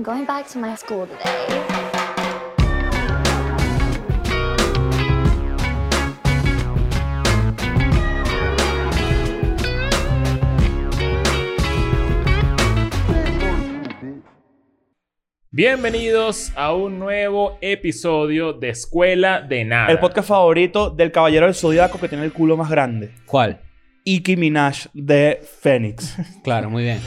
I'm going back to my school today. Bienvenidos a un nuevo episodio de Escuela de Nada. El podcast favorito del Caballero del Zodíaco que tiene el culo más grande. ¿Cuál? Iki Minaj de Phoenix. Claro, muy bien.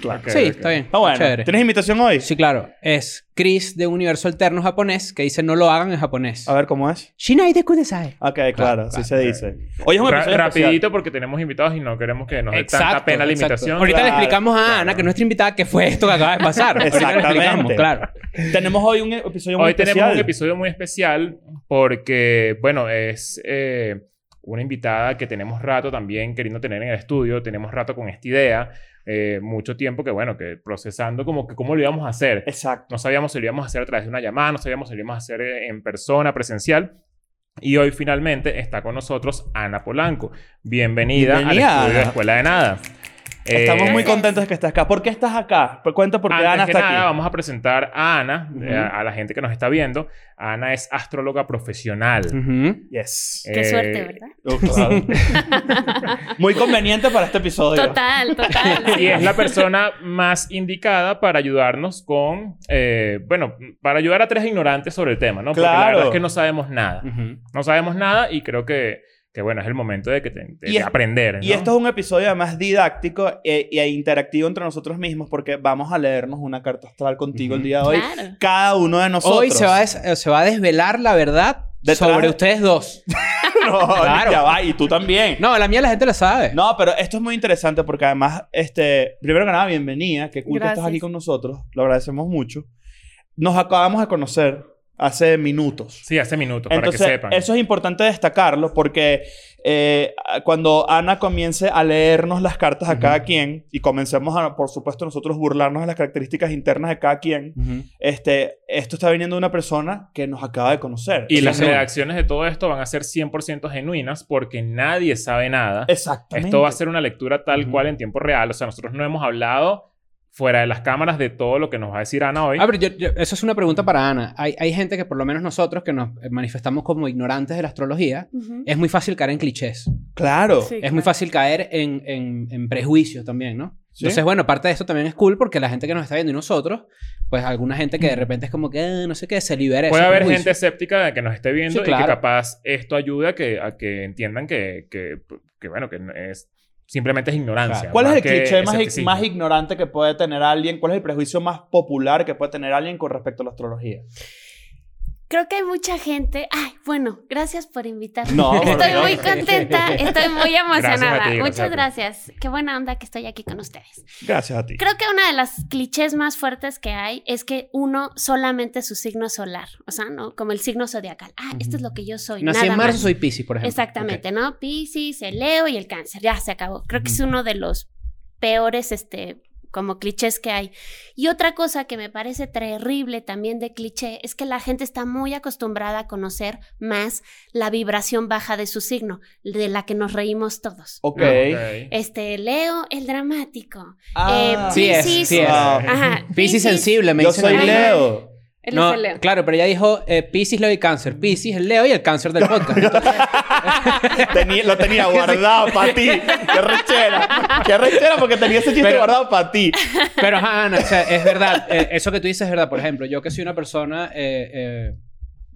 Claro. Sí, está bien. Ah, bueno. Chévere. ¿Tienes invitación hoy? Sí, claro. Es Chris de Universo Alterno japonés que dice no lo hagan en japonés. A ver, ¿cómo es? Shinai de kudasai. Ok, claro, Claro, así claro, se dice. Hoy es un Ra- episodio rapidito especial. porque tenemos invitados y no queremos que nos dé tanta pena la invitación. Ahorita le explicamos a claro. Ana, que es nuestra invitada, qué fue esto que acaba de pasar. Ahorita le Exactamente. explicamos, claro. Tenemos hoy un episodio muy Hoy especial. tenemos un episodio muy especial porque, bueno, es eh, una invitada que tenemos rato también queriendo tener en el estudio. Tenemos rato con esta idea. Eh, mucho tiempo que, bueno, que procesando como que cómo lo íbamos a hacer. Exacto. No sabíamos si lo íbamos a hacer a través de una llamada, no sabíamos si lo íbamos a hacer eh, en persona, presencial. Y hoy finalmente está con nosotros Ana Polanco. Bienvenida, Bienvenida, de Ana. Escuela de Nada. Estamos Eh, muy contentos de que estés acá. ¿Por qué estás acá? Pues Cuenta por qué Antes Ana que está nada, aquí. vamos a presentar a Ana, Ujú. eh, a, a la gente que nos está viendo. Ana es astróloga profesional. Ujú. Yes. Qué Eh, suerte, ¿verdad? Oh, claro. muy conveniente para este episodio. Total, total. Y es la persona más indicada para ayudarnos con, eh, bueno, para ayudar a tres ignorantes sobre el tema, ¿no? Porque la Claro. verdad es que no sabemos nada. Ujú. No sabemos nada y creo que, que bueno, es el momento de, que te- de- Y es- aprender. Y esto es un episodio además didáctico e, e interactivo entre nosotros mismos porque vamos a leernos una carta astral contigo el día de hoy. Claro. Cada uno de nosotros. Hoy se va, a des- eh, se va a desvelar la verdad Detrás sobre de- ustedes dos. no, Claro. ya va. Y tú también. No, la mía la gente la sabe. No, pero esto es muy interesante porque además, este, primero que nada, bienvenida. Qué cool que estás aquí con nosotros. Lo agradecemos mucho. Nos acabamos de conocer hace minutos. Sí, hace minutos, Entonces, para que sepan. eso es importante destacarlo porque eh, cuando Ana comience a leernos las cartas a cada quien y comencemos a, por supuesto, nosotros burlarnos de las características internas de cada quien, este, esto está viniendo de una persona que nos acaba de conocer. Y las reacciones de todo esto van a ser 100% genuinas porque nadie sabe nada. Exactamente. Esto va a ser una lectura tal cual en tiempo real. O sea, nosotros no hemos hablado fuera de las cámaras de todo lo que nos va a decir Ana hoy. Ah, pero yo- yo- eso es una pregunta para Ana. Hay, hay gente que, por lo menos nosotros, que nos eh, manifestamos como ignorantes de la astrología, Ujú. es muy fácil caer en clichés. Claro. Sí, Es muy claro. fácil caer en, en, en prejuicios también, ¿no? Sí. Entonces, bueno, parte de esto también es cool porque la gente que nos está viendo y nosotros, pues alguna gente que de repente es como que, "Ah, no sé qué, se libere. de Puede haber prejuicio. gente escéptica que nos esté viendo Sí, y claro. que capaz esto ayude a que, a que entiendan que, que, que, bueno, que es, simplemente es ignorancia. Claro. ¿Cuál es el que cliché más, más ignorante que puede tener alguien? ¿Cuál es el prejuicio más popular que puede tener alguien con respecto a la astrología? Creo que hay mucha gente. Ay, bueno, gracias por invitarme. No, estoy Dios. muy contenta, estoy muy emocionada. Gracias a ti, gracias Muchas a ti. gracias. Qué buena onda que estoy aquí con ustedes. Gracias a ti. Creo que una de las clichés más fuertes que hay es que uno solamente su signo solar, o sea, ¿no? Como el signo zodiacal. Ah, esto es lo que yo soy. Nací nada en marzo, más. soy Pisces, por ejemplo. Exactamente, ¿no? Pisces, el Leo y el Cáncer. Ya se acabó. Creo que es uno de los peores, este, como clichés que hay. Y otra cosa que me parece terrible también de cliché es que la gente está muy acostumbrada a conocer más la vibración baja de su signo, de la que nos reímos todos. Ok. Este, Leo, el dramático. Ah, Eh, Sí es, sí es. Ajá. Pisces sensible, me Yo dicen soy. Leo. Él No, es el Leo. claro, pero ella dijo eh, Pisces, Leo y Cáncer. Pisces, el Leo y el Cáncer del podcast. Tenía- lo tenía guardado para ti. Qué rechera. Qué rechera porque tenía ese chiste Pero- guardado para ti. Pero, Ana, o sea, es verdad. eh, eso que tú dices es verdad. Por ejemplo, yo que soy una persona, eh, eh,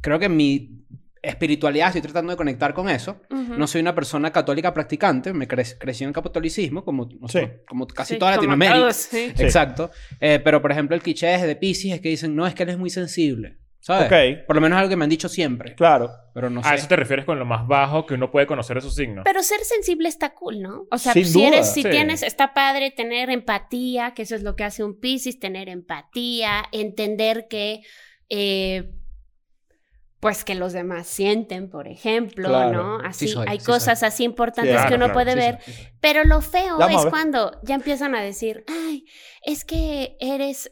creo que mi espiritualidad, estoy tratando de conectar con eso. Ujú. No soy una persona católica practicante, me cre- crecí en el catolicismo, como, Sí. como casi Sí, toda como Latinoamérica. todos, sí. Sí. Exacto. Eh, pero, por ejemplo, el cliché de Pisces es que dicen, no, es que él es muy sensible. ¿Sabes? Ok. Por lo menos algo que me han dicho siempre. Claro. Pero no A sé. eso te refieres con lo más bajo que uno puede conocer de su signo. Pero ser sensible está cool, ¿no? O sea, Sin si duda. eres, si Sí. tienes, está padre tener empatía, que eso es lo que hace un Piscis, tener empatía, entender que, eh, pues que los demás sienten, por ejemplo, Claro. ¿no? Así, Sí soy, hay sí cosas así importantes que uno claro, puede Sí, ver. Pero lo feo Vamos es cuando ya empiezan a decir, ay, es que eres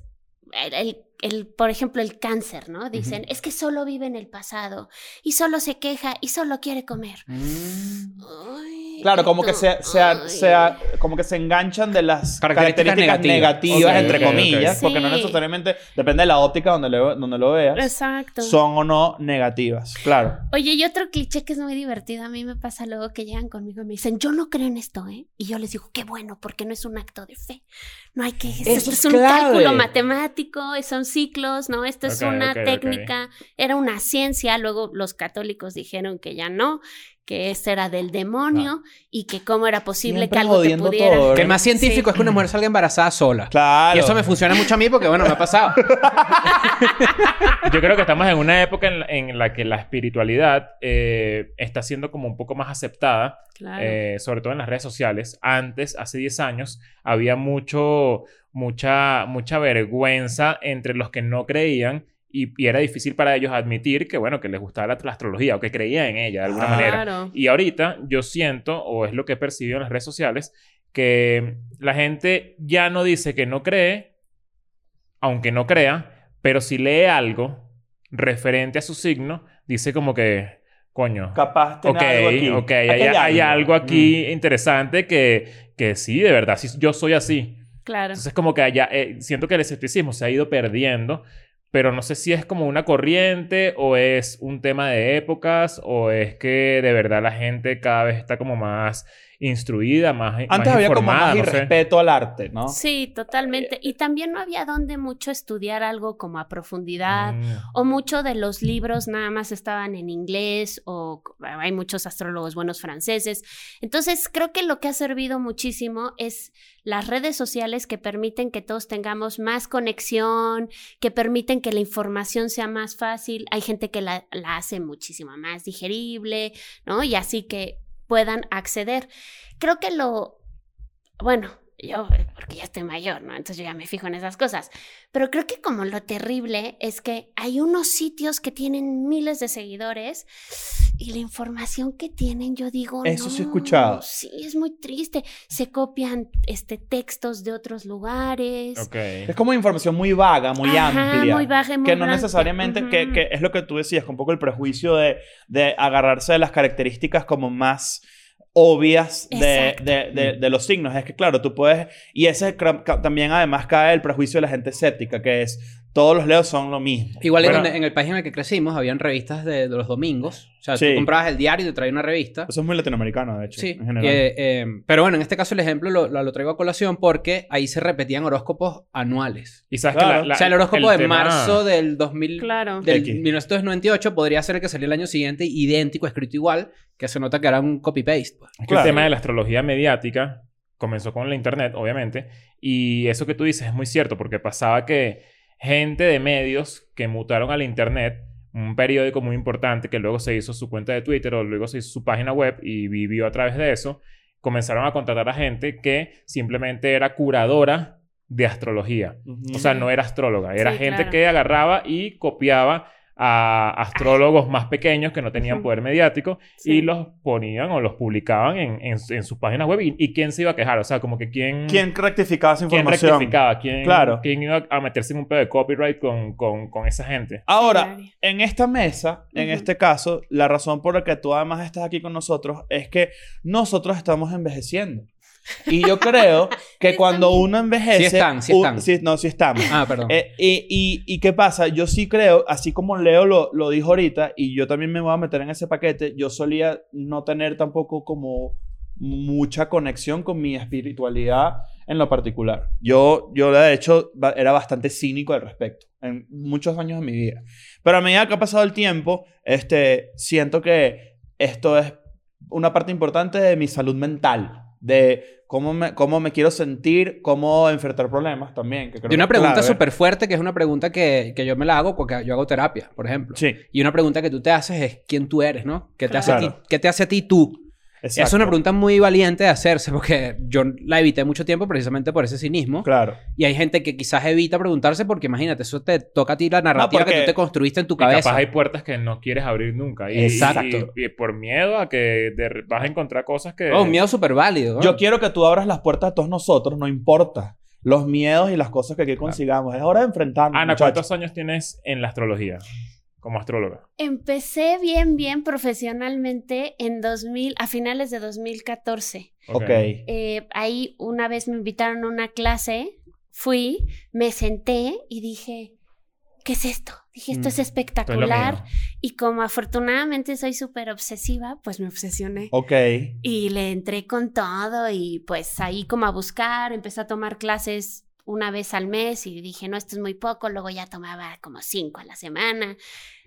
el, el- el, por ejemplo, el cáncer, ¿no? Dicen, es que solo vive en el pasado y solo se queja y solo quiere comer. Mm. Ay, Claro, como que se, se, Ay. se- como que se enganchan de las Características características, negativas, negativas. Entre comillas, porque no necesariamente, depende de la óptica donde lo, donde lo veas, Exacto. son o no negativas. Claro. Oye, y otro cliché que es muy divertido, a mí me pasa luego que llegan conmigo y me dicen, yo no creo en esto, ¿eh? Y yo les digo, qué bueno, porque no es un acto de fe. No hay que... Esto es es un clave. cálculo matemático, son ciclos, ¿no? Esto es una técnica, era una ciencia, luego los católicos dijeron que ya no, que este era del demonio y que cómo era posible Siempre que algo te pudiera... todo, Que el más científico Sí. es que una mujer salga embarazada sola. Claro. Y eso me funciona mucho a mí porque, bueno, me ha pasado. Yo creo que estamos en una época en la, en la que la espiritualidad eh, está siendo como un poco más aceptada, Claro. eh, sobre todo en las redes sociales. Antes, hace 10 años, había mucho, mucha, mucha vergüenza entre los que no creían y, y era difícil para ellos admitir que, bueno, que les gustaba la, la astrología o que creían en ella de alguna Ah. manera. Claro. Y ahorita yo siento, o es lo que he percibido en las redes sociales, que la gente ya no dice que no cree, aunque no crea, pero si lee algo referente a su signo, dice como que, coño, Capaz tiene ok, algo aquí. ok, Aquí hay, hay algo aquí Mm. interesante que, que sí, de verdad, sí, yo soy así. Claro. Entonces como que allá, eh, siento que el escepticismo se ha ido perdiendo, pero no sé si es como una corriente o es un tema de épocas o es que de verdad la gente cada vez está como más instruida, más Antes más había como más no sé. al arte, ¿no? Sí, totalmente. Y también no había donde mucho estudiar algo como a profundidad. Mm. O muchos de los libros nada más estaban en inglés o hay muchos astrólogos buenos franceses. Entonces creo que lo que ha servido muchísimo es las redes sociales que permiten que todos tengamos más conexión, que permiten que la información sea más fácil. Hay gente que la, la hace muchísimo más digerible, ¿no? Y así que puedan acceder. Creo que lo, bueno, yo, eh, porque ya estoy mayor, ¿no? Entonces yo ya me fijo en esas cosas. Pero creo que como lo terrible es que hay unos sitios que tienen miles de seguidores y la información que tienen, yo digo, Eso sí he "No, escuchado". Sí, es muy triste. Se copian este, textos de otros lugares. Ok. Es como información muy vaga, muy Ajá, amplia. muy baja y muy que no blanca. necesariamente, que, que es lo que tú decías, con un poco el prejuicio de, de agarrarse de las características como más obvias de, de, de- de los signos. Es que, claro, tú puedes... Y ese también además cae el prejuicio de la gente escéptica, que es todos los leos son lo mismo. Igual Bueno. en, donde- en el país en el que crecimos habían revistas de, de los domingos. O sea, Sí. tú comprabas el diario y te traía una revista. Eso es muy latinoamericano, de hecho, Sí. en general. Eh, eh, pero bueno, en este caso el ejemplo lo, lo- lo traigo a colación porque ahí se repetían horóscopos anuales. Y sabes Claro. que la- la- o sea, el horóscopo de tema- marzo del 2000... Claro. Del X. 1998 podría ser el que salió el año siguiente idéntico, escrito igual, que se nota que era un copy-paste. pues. Es que Claro. el tema de la astrología mediática comenzó con la internet, obviamente. Y eso que tú dices es muy cierto, porque pasaba que gente de medios que mutaron a la internet, un periódico muy importante que luego se hizo su cuenta de Twitter o luego se hizo su página web y vivió a través de eso, comenzaron a contratar a gente que simplemente era curadora de astrología. Ujú. O sea, no era astróloga, era Sí, gente claro. que agarraba y copiaba a astrólogos más pequeños que no tenían poder mediático Sí. y los ponían o los publicaban en, en, en sus páginas web. ¿Y, y quién se iba a quejar? O sea, como que quién... ¿Quién rectificaba esa quién información? rectificaba? ¿Quién, Claro. ¿Quién iba a meterse en un pedo de copyright con, con, con esa gente? Ahora, en esta mesa, en este caso, la razón por la que tú además estás aquí con nosotros es que nosotros estamos envejeciendo. Y yo creo que cuando uno envejece... Sí están, sí un- están. sí, no, sí estamos. Ah, perdón. Eh, y, y, y qué pasa? Yo sí creo, así como Leo lo, lo dijo ahorita, y yo también me voy a meter en ese paquete, yo solía no tener tampoco como mucha conexión con mi espiritualidad en lo particular. Yo, yo de hecho, era bastante cínico al respecto en muchos años de mi vida. Pero a medida que ha pasado el tiempo, este, siento que esto es una parte importante de mi salud mental, de cómo me, cómo me quiero sentir, cómo enfrentar problemas también. que creo Y una que pregunta súper fuerte, que es una pregunta que, que yo me la hago porque yo hago terapia, por ejemplo. Sí, Y una pregunta que tú te haces es quién tú eres, ¿no? ¿Qué te, hace, a ti, Claro. ¿qué te hace a ti tú? Exacto. Es una pregunta muy valiente de hacerse porque yo la evité mucho tiempo precisamente por ese cinismo. Claro. Y hay gente que quizás evita preguntarse porque imagínate, eso te toca a ti la narrativa que tú te construiste en tu Y capaz cabeza. hay puertas que no quieres abrir nunca. Y, Exacto. Y, y por miedo a que de- vas a encontrar cosas que... Oh, un miedo súper válido. ¿no? Yo quiero que tú abras las puertas a todos nosotros, no importa. Los miedos y las cosas que aquí consigamos. Es hora de enfrentarnos. Ana, muchachos. ¿cuántos años tienes en la astrología? Como astróloga? Empecé bien, bien profesionalmente en 2000, a finales de 2014. Ok. Eh, ahí una vez me invitaron a una clase, fui, me senté y dije, ¿qué es esto? Dije, esto Mm, es lo espectacular. y como afortunadamente soy súper obsesiva, pues me obsesioné. Ok. Y le entré con todo y pues ahí como a buscar, empecé a tomar clases una vez al mes y dije, no, esto es muy poco, luego ya tomaba como cinco a la semana,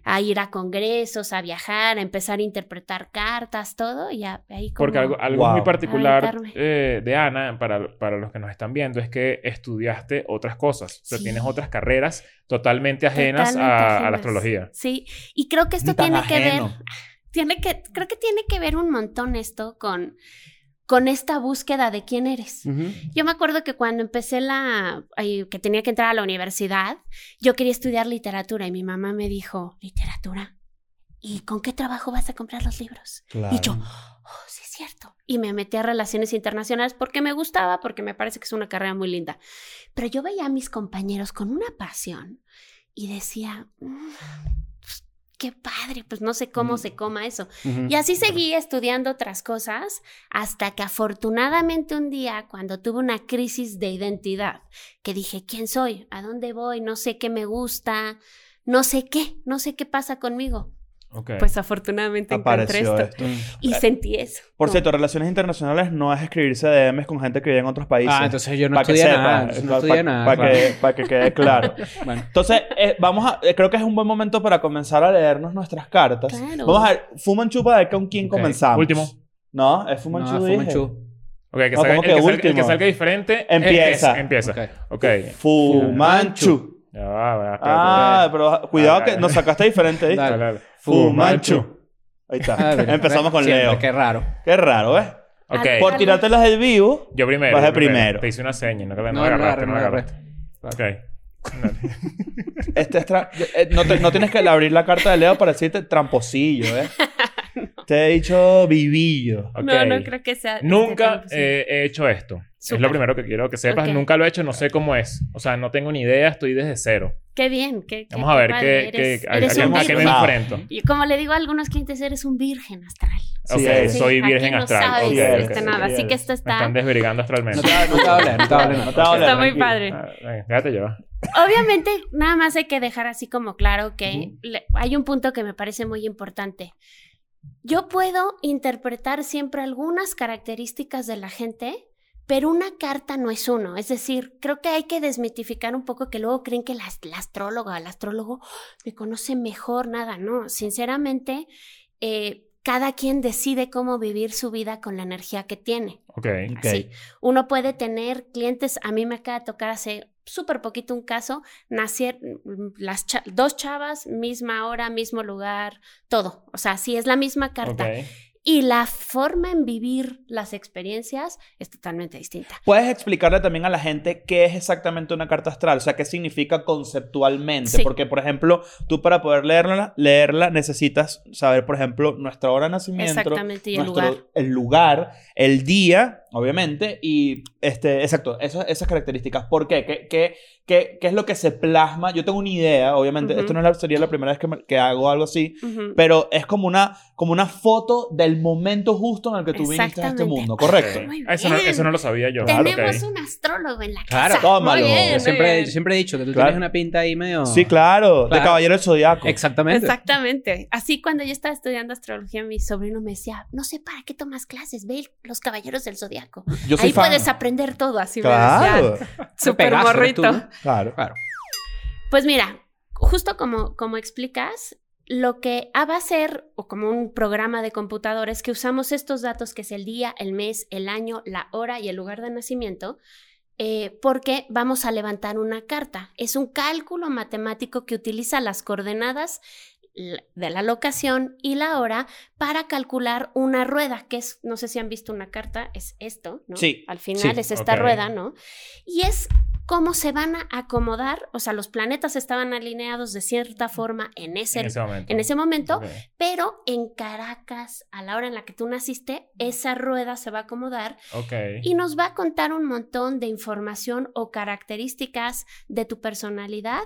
a ir a congresos, a viajar, a empezar a interpretar cartas, todo, y ya ahí como... Porque algo, algo Wow. muy particular eh, de Ana, para, para los que nos están viendo, es que estudiaste otras cosas. O sea, Sí. tienes otras carreras totalmente ajenas, Totalmente a, la astrología. Sí, y creo que esto tan tiene que ver, tiene que, creo que tiene que ver un montón esto con, con esta búsqueda de quién eres. Yo me acuerdo que cuando empecé la, ay, que tenía que entrar a la universidad, yo quería estudiar literatura y mi mamá me dijo, literatura, ¿y con qué trabajo vas a comprar los libros? Claro. Y yo, oh, sí es cierto. Y me metí a relaciones internacionales porque me gustaba, porque me parece que es una carrera muy linda. Pero yo veía a mis compañeros con una pasión y decía, "Mm, qué padre, pues no sé cómo Mm. se coma eso. Y así seguí estudiando otras cosas hasta que afortunadamente un día, cuando tuve una crisis de identidad, que dije, ¿quién soy? ¿A dónde voy? No sé qué me gusta, no sé qué, no sé qué pasa conmigo. Ok. Pues afortunadamente encontré Apareció esto esto. y sentí eso. Por Como- cierto, relaciones internacionales no es escribirse DMs con gente que vive en otros países. Ah, entonces yo no Para que estudié nada. entonces No estudié nada. Para que, pa' que quede claro. Bueno. Entonces, eh, vamos a, eh, creo que es un buen momento para comenzar a leernos nuestras cartas. Claro. Vamos a ver, Fumanchu para ver con quién Ok. comenzamos. Último. No, es Fumanchu. No. Fumanchu. Ok, que No, salga, ¿cómo el, que que salga, el último? que salga diferente. Empieza. es- empieza. Ok. Ok. Fumanchu. Ya va, va, espérate. Ah, pero cuidado que nos sacaste diferente, ¿viste? Dale. Dale, dale. Fumanchu. Ahí está. Ah, Empezamos con siempre, Leo. Qué raro. Qué raro, ¿ves? Ok. Al- Por tirártelas del vivo. Yo primero. Vas de yo primero. primero. Te hice una seña. No, no, No, agarraste. No no agarraste. Ok. Este es eh, no, te- no tienes que abrir la carta de Leo para decirte tramposillo, ¿eh? Te he dicho vivillo. No, no creo que sea. Nunca este posible. eh, he hecho esto. Es Súper. lo primero que quiero que sepas. Ok. Nunca lo he hecho, no sé cómo es. O sea, no tengo ni idea, estoy desde cero. Qué bien. Qué, qué- Vamos a qué ver padre. qué, Eres, qué, a, eres a- a qué me enfrento. Y como le digo a algunos clientes, eres un virgen astral. Sí, ok, eres. soy aquí virgen no astral. sabes ok, Sí, ok. eres, este, sí, nada. Así que esto Me está. están desvirgando astralmente. No te no te a no te a. No te a Está muy padre. Ah, venga, déjate llevar. Obviamente, nada más hay que dejar así como claro que le- hay un punto que me parece muy importante. Yo puedo interpretar siempre algunas características de la gente, pero una carta no es uno. Es decir, creo que hay que desmitificar un poco que luego creen que la, la astróloga o el astrólogo me conoce mejor, nada, no. Sinceramente, eh, cada quien decide cómo vivir su vida con la energía que tiene. Ok. Ok. Así. Uno puede tener clientes, a mí me acaba de tocar hace súper poquito un caso, nacer las cha- dos chavas, misma hora, mismo lugar, todo. O sea, sí es la misma carta. Y la forma en vivir las experiencias es totalmente distinta. ¿Puedes explicarle también a la gente qué es exactamente una carta astral? O sea, qué significa conceptualmente. Sí. Porque, por ejemplo, tú para poder leerla, leerla necesitas saber, por ejemplo, nuestra hora de nacimiento. Exactamente, y el nuestro- lugar. El lugar, el día, obviamente, y este, exacto, esas, esas características. ¿Por qué? ¿Qué, qué, qué, qué es lo que se plasma? Yo tengo una idea, obviamente, Ujú. esto no es la- sería la primera vez que, me- que hago algo así, pero es como una, como una foto del momento justo en el que tú viniste a este mundo, ¿correcto? Eso, no, eso no lo sabía yo. Tenemos Ok. un astrólogo en la Claro. casa. Tómalo. Muy bien, Yo siempre, yo siempre he dicho que tú Claro. tienes una pinta ahí medio... Sí, claro, de Claro. Caballero del Zodiaco. Exactamente. Exactamente. Así cuando yo estaba estudiando astrología, mi sobrino me decía, no sé para qué tomas clases, ve los caballeros del zodiaco. Yo soy Ahí fan. puedes aprender todo, así Claro. Súper morrito. claro. Claro. Pues mira, justo como, como explicas, lo que va a ser, o como un programa de computadores, que usamos estos datos, que es el día, el mes, el año, la hora y el lugar de nacimiento, eh, porque vamos a levantar una carta. Es un cálculo matemático que utiliza las coordenadas de la locación y la hora para calcular una rueda, que es, no sé si han visto una carta, es esto, ¿no? Sí, Al final sí, es esta rueda, ¿no? Y es cómo se van a acomodar, o sea, los planetas estaban alineados de cierta forma en ese, En ese momento. en ese momento, Ok. pero en Caracas, a la hora en la que tú naciste, esa rueda se va a acomodar Ok. y nos va a contar un montón de información o características de tu personalidad,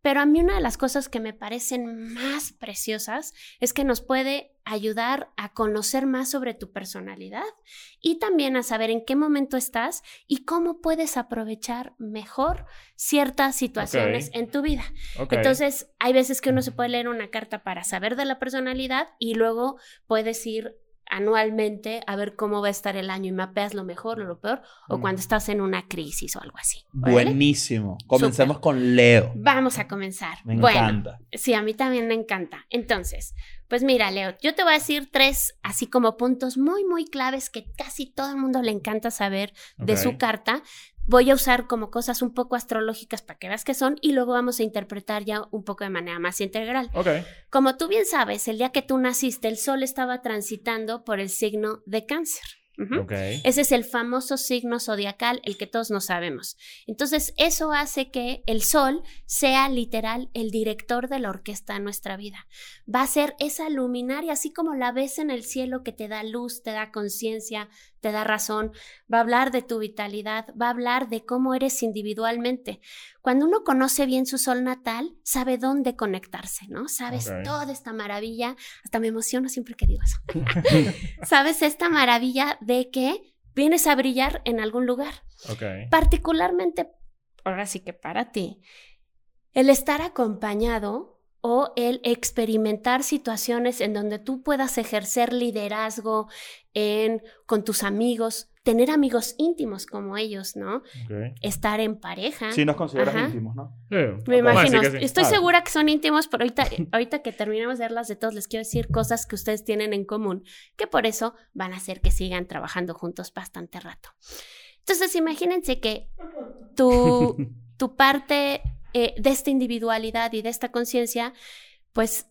pero a mí una de las cosas que me parecen más preciosas es que nos puede ayudar a conocer más sobre tu personalidad y también a saber en qué momento estás y cómo puedes aprovechar mejor ciertas situaciones en tu vida. Entonces, hay veces que uno se puede leer una carta para saber de la personalidad y luego puedes ir anualmente a ver cómo va a estar el año y mapeas lo mejor o lo peor o Mm. cuando estás en una crisis o algo así. Buenísimo. Comencemos con Leo. Vamos a comenzar. Me bueno, encanta. sí, a mí también me encanta. Entonces, pues mira, Leo, yo te voy a decir tres así como puntos muy, muy claves que casi todo el mundo le encanta saber de su carta. Voy a usar como cosas un poco astrológicas para que veas qué son y luego vamos a interpretar ya un poco de manera más integral. Como tú bien sabes, el día que tú naciste, el sol estaba transitando por el signo de cáncer. Ese es el famoso signo zodiacal, el que todos no sabemos. Entonces, eso hace que el sol sea literal el director de la orquesta de nuestra vida. Va a ser esa luminaria, así como la ves en el cielo que te da luz, te da conciencia, te da razón. Va a hablar de tu vitalidad, va a hablar de cómo eres individualmente. Cuando uno conoce bien su sol natal, sabe dónde conectarse, ¿no? Sabes toda esta maravilla. Hasta me emociono siempre que digo eso. sabes esta maravilla de que vienes a brillar en algún lugar. Particularmente, ahora sí que para ti, el estar acompañado o el experimentar situaciones en donde tú puedas ejercer liderazgo en, con tus amigos, tener amigos íntimos como ellos, ¿no? Estar en pareja. Sí nos consideras Ajá. íntimos, ¿no? Sí. Me Vamos a imagino. sí. Estoy Claro. segura que son íntimos, pero ahorita, ahorita que terminemos de verlas de todos, les quiero decir cosas que ustedes tienen en común, que por eso van a hacer que sigan trabajando juntos bastante rato. Entonces, imagínense que tu, tu parte eh, de esta individualidad y de esta conciencia, pues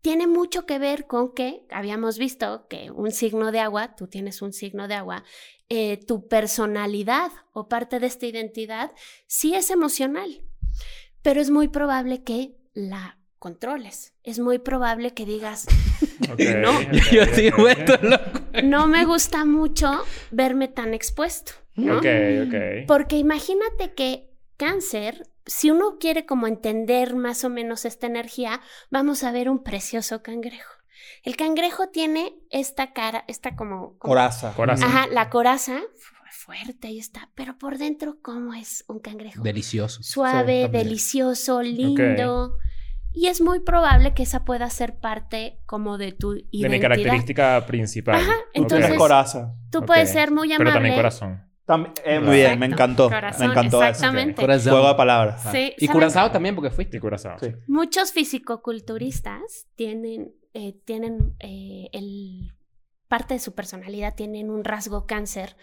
tiene mucho que ver con que habíamos visto que un signo de agua, tú tienes un signo de agua, eh, tu personalidad o parte de esta identidad sí es emocional, pero es muy probable que la controles. Es muy probable que digas, No. Yo loco. no me gusta mucho verme tan expuesto, ¿no? Porque imagínate que cáncer, si uno quiere como entender más o menos esta energía, vamos a ver un precioso cangrejo. El cangrejo tiene esta cara, esta como... como- Coraza. Coraza. Ajá, la coraza, fu- fuerte, ahí está. Pero por dentro, ¿cómo es un cangrejo? Delicioso. Suave, delicioso, lindo. Y es muy probable que esa pueda ser parte como de tu De identidad. mi característica principal. Ajá, entonces- Tienes coraza. Tú puedes ser muy amable. Pero también corazón. Tam- eh, muy bien, me encantó. Corazón, me encantó eso. exactamente. Corazón. Juego de palabras. Sí, Y ¿sabes? Curazao también, porque fuiste. Y curazao. Sí. Muchos fisicoculturistas tienen, eh, tienen eh, el, parte de su personalidad, tienen un rasgo cáncer.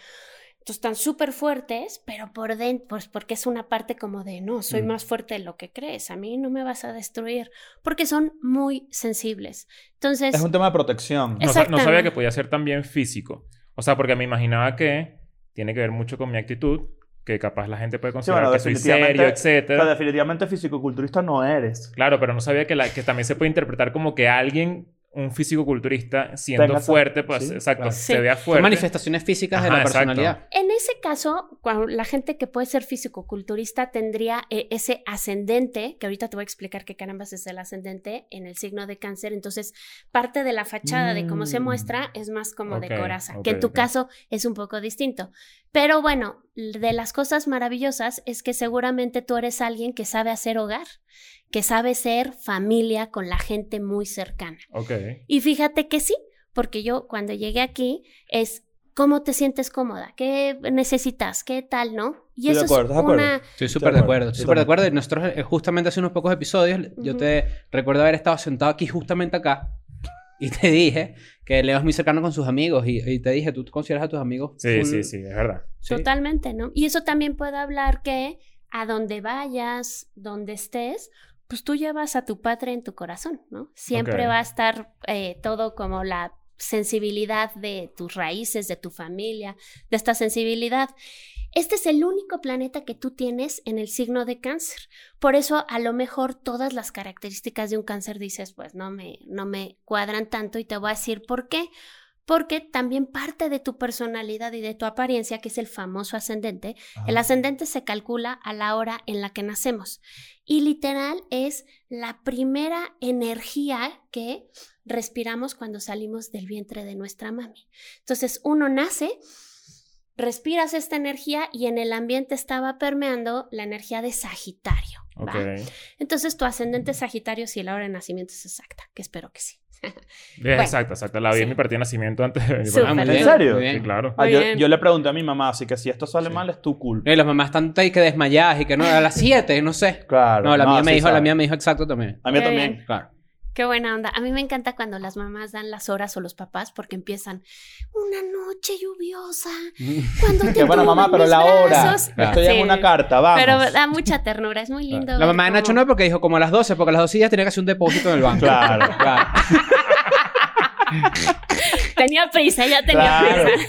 Entonces están súper fuertes, pero por dentro, pues porque es una parte como de, no, soy Mm. más fuerte de lo que crees, a mí no me vas a destruir, porque son muy sensibles. Entonces, Es un tema de protección. No, no sabía que podía ser también físico. O sea, porque me imaginaba que tiene que ver mucho con mi actitud, que capaz la gente puede considerar bueno, que soy serio, O sea, etcétera. definitivamente fisicoculturista no eres. Claro, pero no sabía que, la, que también se puede interpretar como que alguien, un físico-culturista, siendo Tenga esa- fuerte, pues sí, exacto, claro. se Sí. vea Son fuerte. manifestaciones físicas de la exacto. personalidad. En ese caso, cuando la gente que puede ser fisicoculturista tendría eh, ese ascendente, que ahorita te voy a explicar qué carambas es el ascendente en el signo de cáncer. Entonces, parte de la fachada de cómo se Mm. muestra es más como de coraza, que en tu caso es un poco distinto. Pero bueno, de las cosas maravillosas es que seguramente tú eres alguien que sabe hacer hogar, que sabe ser familia con la gente muy cercana. Ok. Y fíjate que sí, porque yo cuando llegué aquí es cómo te sientes cómoda, qué necesitas, qué tal, ¿no? Y Estoy de eso acuerdo, es ¿estás de acuerdo? una... Estoy súper de acuerdo, yo Estoy súper de acuerdo. Y nosotros, eh, justamente hace unos pocos episodios, yo Ujú. te recuerdo haber estado sentado aquí, justamente acá, y te dije que Leo es muy cercano con sus amigos. Y, y te dije, ¿tú consideras a tus amigos? Sí, full- sí, sí, es verdad. Sí. Totalmente, ¿no? Y eso también puede hablar que a donde vayas, donde estés, pues tú llevas a tu patria en tu corazón, ¿no? Siempre va a estar eh, todo como la sensibilidad de tus raíces, de tu familia, de esta sensibilidad. Este es el único planeta que tú tienes en el signo de cáncer. Por eso a lo mejor todas las características de un cáncer dices, pues no me, no me cuadran tanto y te voy a decir por qué. Porque también parte de tu personalidad y de tu apariencia, que es el famoso ascendente, el Ah. ascendente se calcula a la hora en la que nacemos. Y literal es la primera energía que respiramos cuando salimos del vientre de nuestra mami. Entonces uno nace, respiras esta energía y en el ambiente estaba permeando la energía de Sagitario. Entonces tu ascendente es Sagitario si la hora de nacimiento es exacta, que espero que sí. Bueno. Exacto, exacto. La vi en Sí. mi partida de nacimiento antes de venir para Ah. ¿En serio? muy Sí, claro. Ah, yo, le pregunté a mi mamá, así que si esto sale Sí. mal es tu culpa. Y las mamás están ahí que desmayadas y que no, a las 7, no sé. Claro. No, la mía me dijo, la mía me dijo exacto también. A mí también. Claro. Qué buena onda. A mí me encanta cuando las mamás dan las horas o los papás porque empiezan una noche lluviosa. Cuando te Qué buena mamá, pero la hora. Estoy Sí. en una carta, vamos. Pero da mucha ternura, es muy lindo. La mamá de Nacho no, porque dijo como a las 12, porque a las 12 ya tenía que hacer un depósito en el banco. Claro. Claro. Tenía prisa, ya tenía Claro. prisa.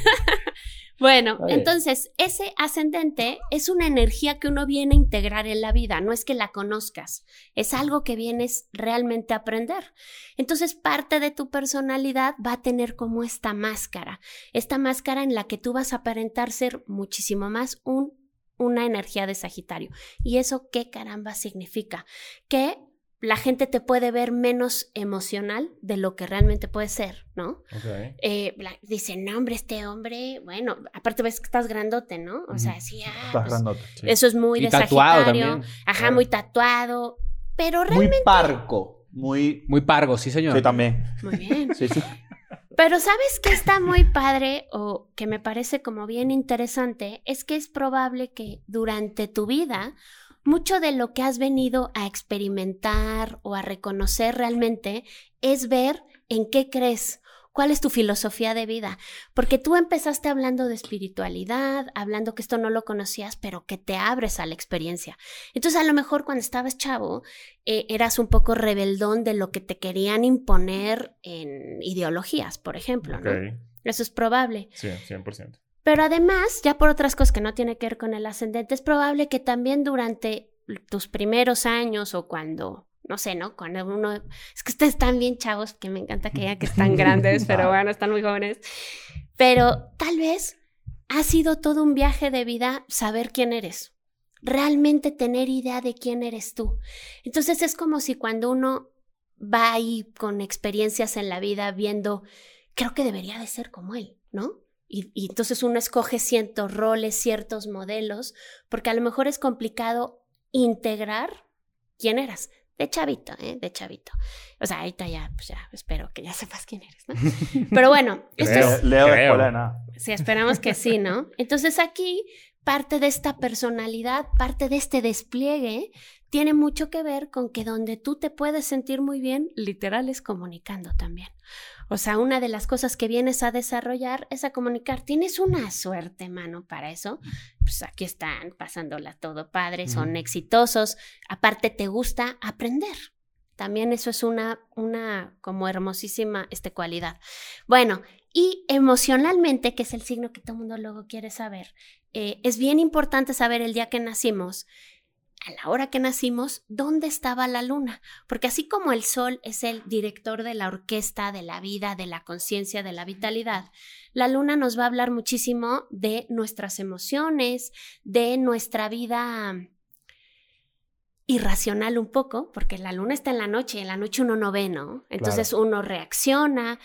Bueno, entonces ese ascendente es una energía que uno viene a integrar en la vida, no es que la conozcas, es algo que vienes realmente a aprender. Entonces parte de tu personalidad va a tener como esta máscara, esta máscara en la que tú vas a aparentar ser muchísimo más un, una energía de Sagitario. ¿Y eso qué caramba significa? Que la gente te puede ver menos emocional de lo que realmente puede ser, ¿no? Ok. eh, la- dicen, no, hombre, este hombre, bueno, aparte ves que estás grandote, ¿no? O sea, sí, ah, Estás pues, grandote. Sí. eso es muy Y de tatuado Sagitario. también. Ajá, Claro. muy tatuado. Pero Muy realmente. parco. Muy... Muy pargo, sí, señor. Sí, también. Muy bien. Sí, sí. Pero ¿sabes qué está muy padre o que me parece como bien interesante? Es que es probable que durante tu vida mucho de lo que has venido a experimentar o a reconocer realmente es ver en qué crees, cuál es tu filosofía de vida, porque tú empezaste hablando de espiritualidad, hablando que esto no lo conocías, pero que te abres a la experiencia. Entonces a lo mejor cuando estabas chavo eh, eras un poco rebeldón de lo que te querían imponer en ideologías, por ejemplo. Eso es probable. Sí, 100%. Pero además, ya por otras cosas que no tiene que ver con el ascendente, es probable que también durante tus primeros años o cuando, no sé, ¿no? Cuando uno... Es que ustedes están bien chavos, que me encanta que ya que están grandes, pero bueno, están muy jóvenes. Pero tal vez ha sido todo un viaje de vida saber quién eres. Realmente tener idea de quién eres tú. Entonces es como si cuando uno va ahí con experiencias en la vida viendo, creo que debería de ser como él, ¿no? Y, y entonces uno escoge ciertos roles, ciertos modelos, porque a lo mejor es complicado integrar quién eras. De chavito, ¿eh? De chavito. O sea, ahorita ya, pues ya, espero que ya sepas quién eres, ¿no? Pero bueno, esto Creo. es, Leo de creo. escuela de nada. Sí, esperamos que sí, ¿no? Entonces aquí parte de esta personalidad, parte de este despliegue, tiene mucho que ver con que donde tú te puedes sentir muy bien, literal es comunicando también. O sea, una de las cosas que vienes a desarrollar es a comunicar. Tienes una suerte, mano, para eso. Pues aquí están pasándola todo padre, son exitosos. Aparte, te gusta aprender. También eso es una, una como hermosísima este, cualidad. Bueno, y emocionalmente, que es el signo que todo el mundo luego quiere saber, eh, es bien importante saber el día que nacimos, a la hora que nacimos, dónde estaba la luna. Porque así como el sol es el director de la orquesta, de la vida, de la conciencia, de la vitalidad, la luna nos va a hablar muchísimo de nuestras emociones, de nuestra vida irracional un poco, porque la luna está en la noche y en la noche uno no ve, ¿no? Entonces uno reacciona,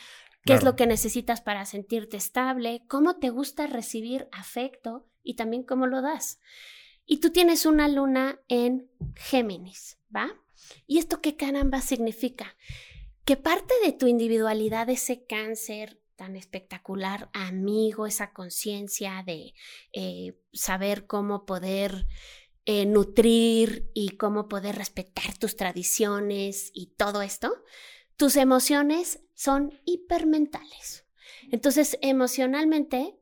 qué es lo que necesitas para sentirte estable, cómo te gusta recibir afecto y también cómo lo das. Y tú tienes una luna en Géminis, ¿va? ¿Y esto qué caramba significa? Que parte de tu individualidad, ese cáncer tan espectacular, amigo, esa conciencia de eh, saber cómo poder eh, nutrir y cómo poder respetar tus tradiciones y todo esto, tus emociones son hipermentales. Entonces, emocionalmente,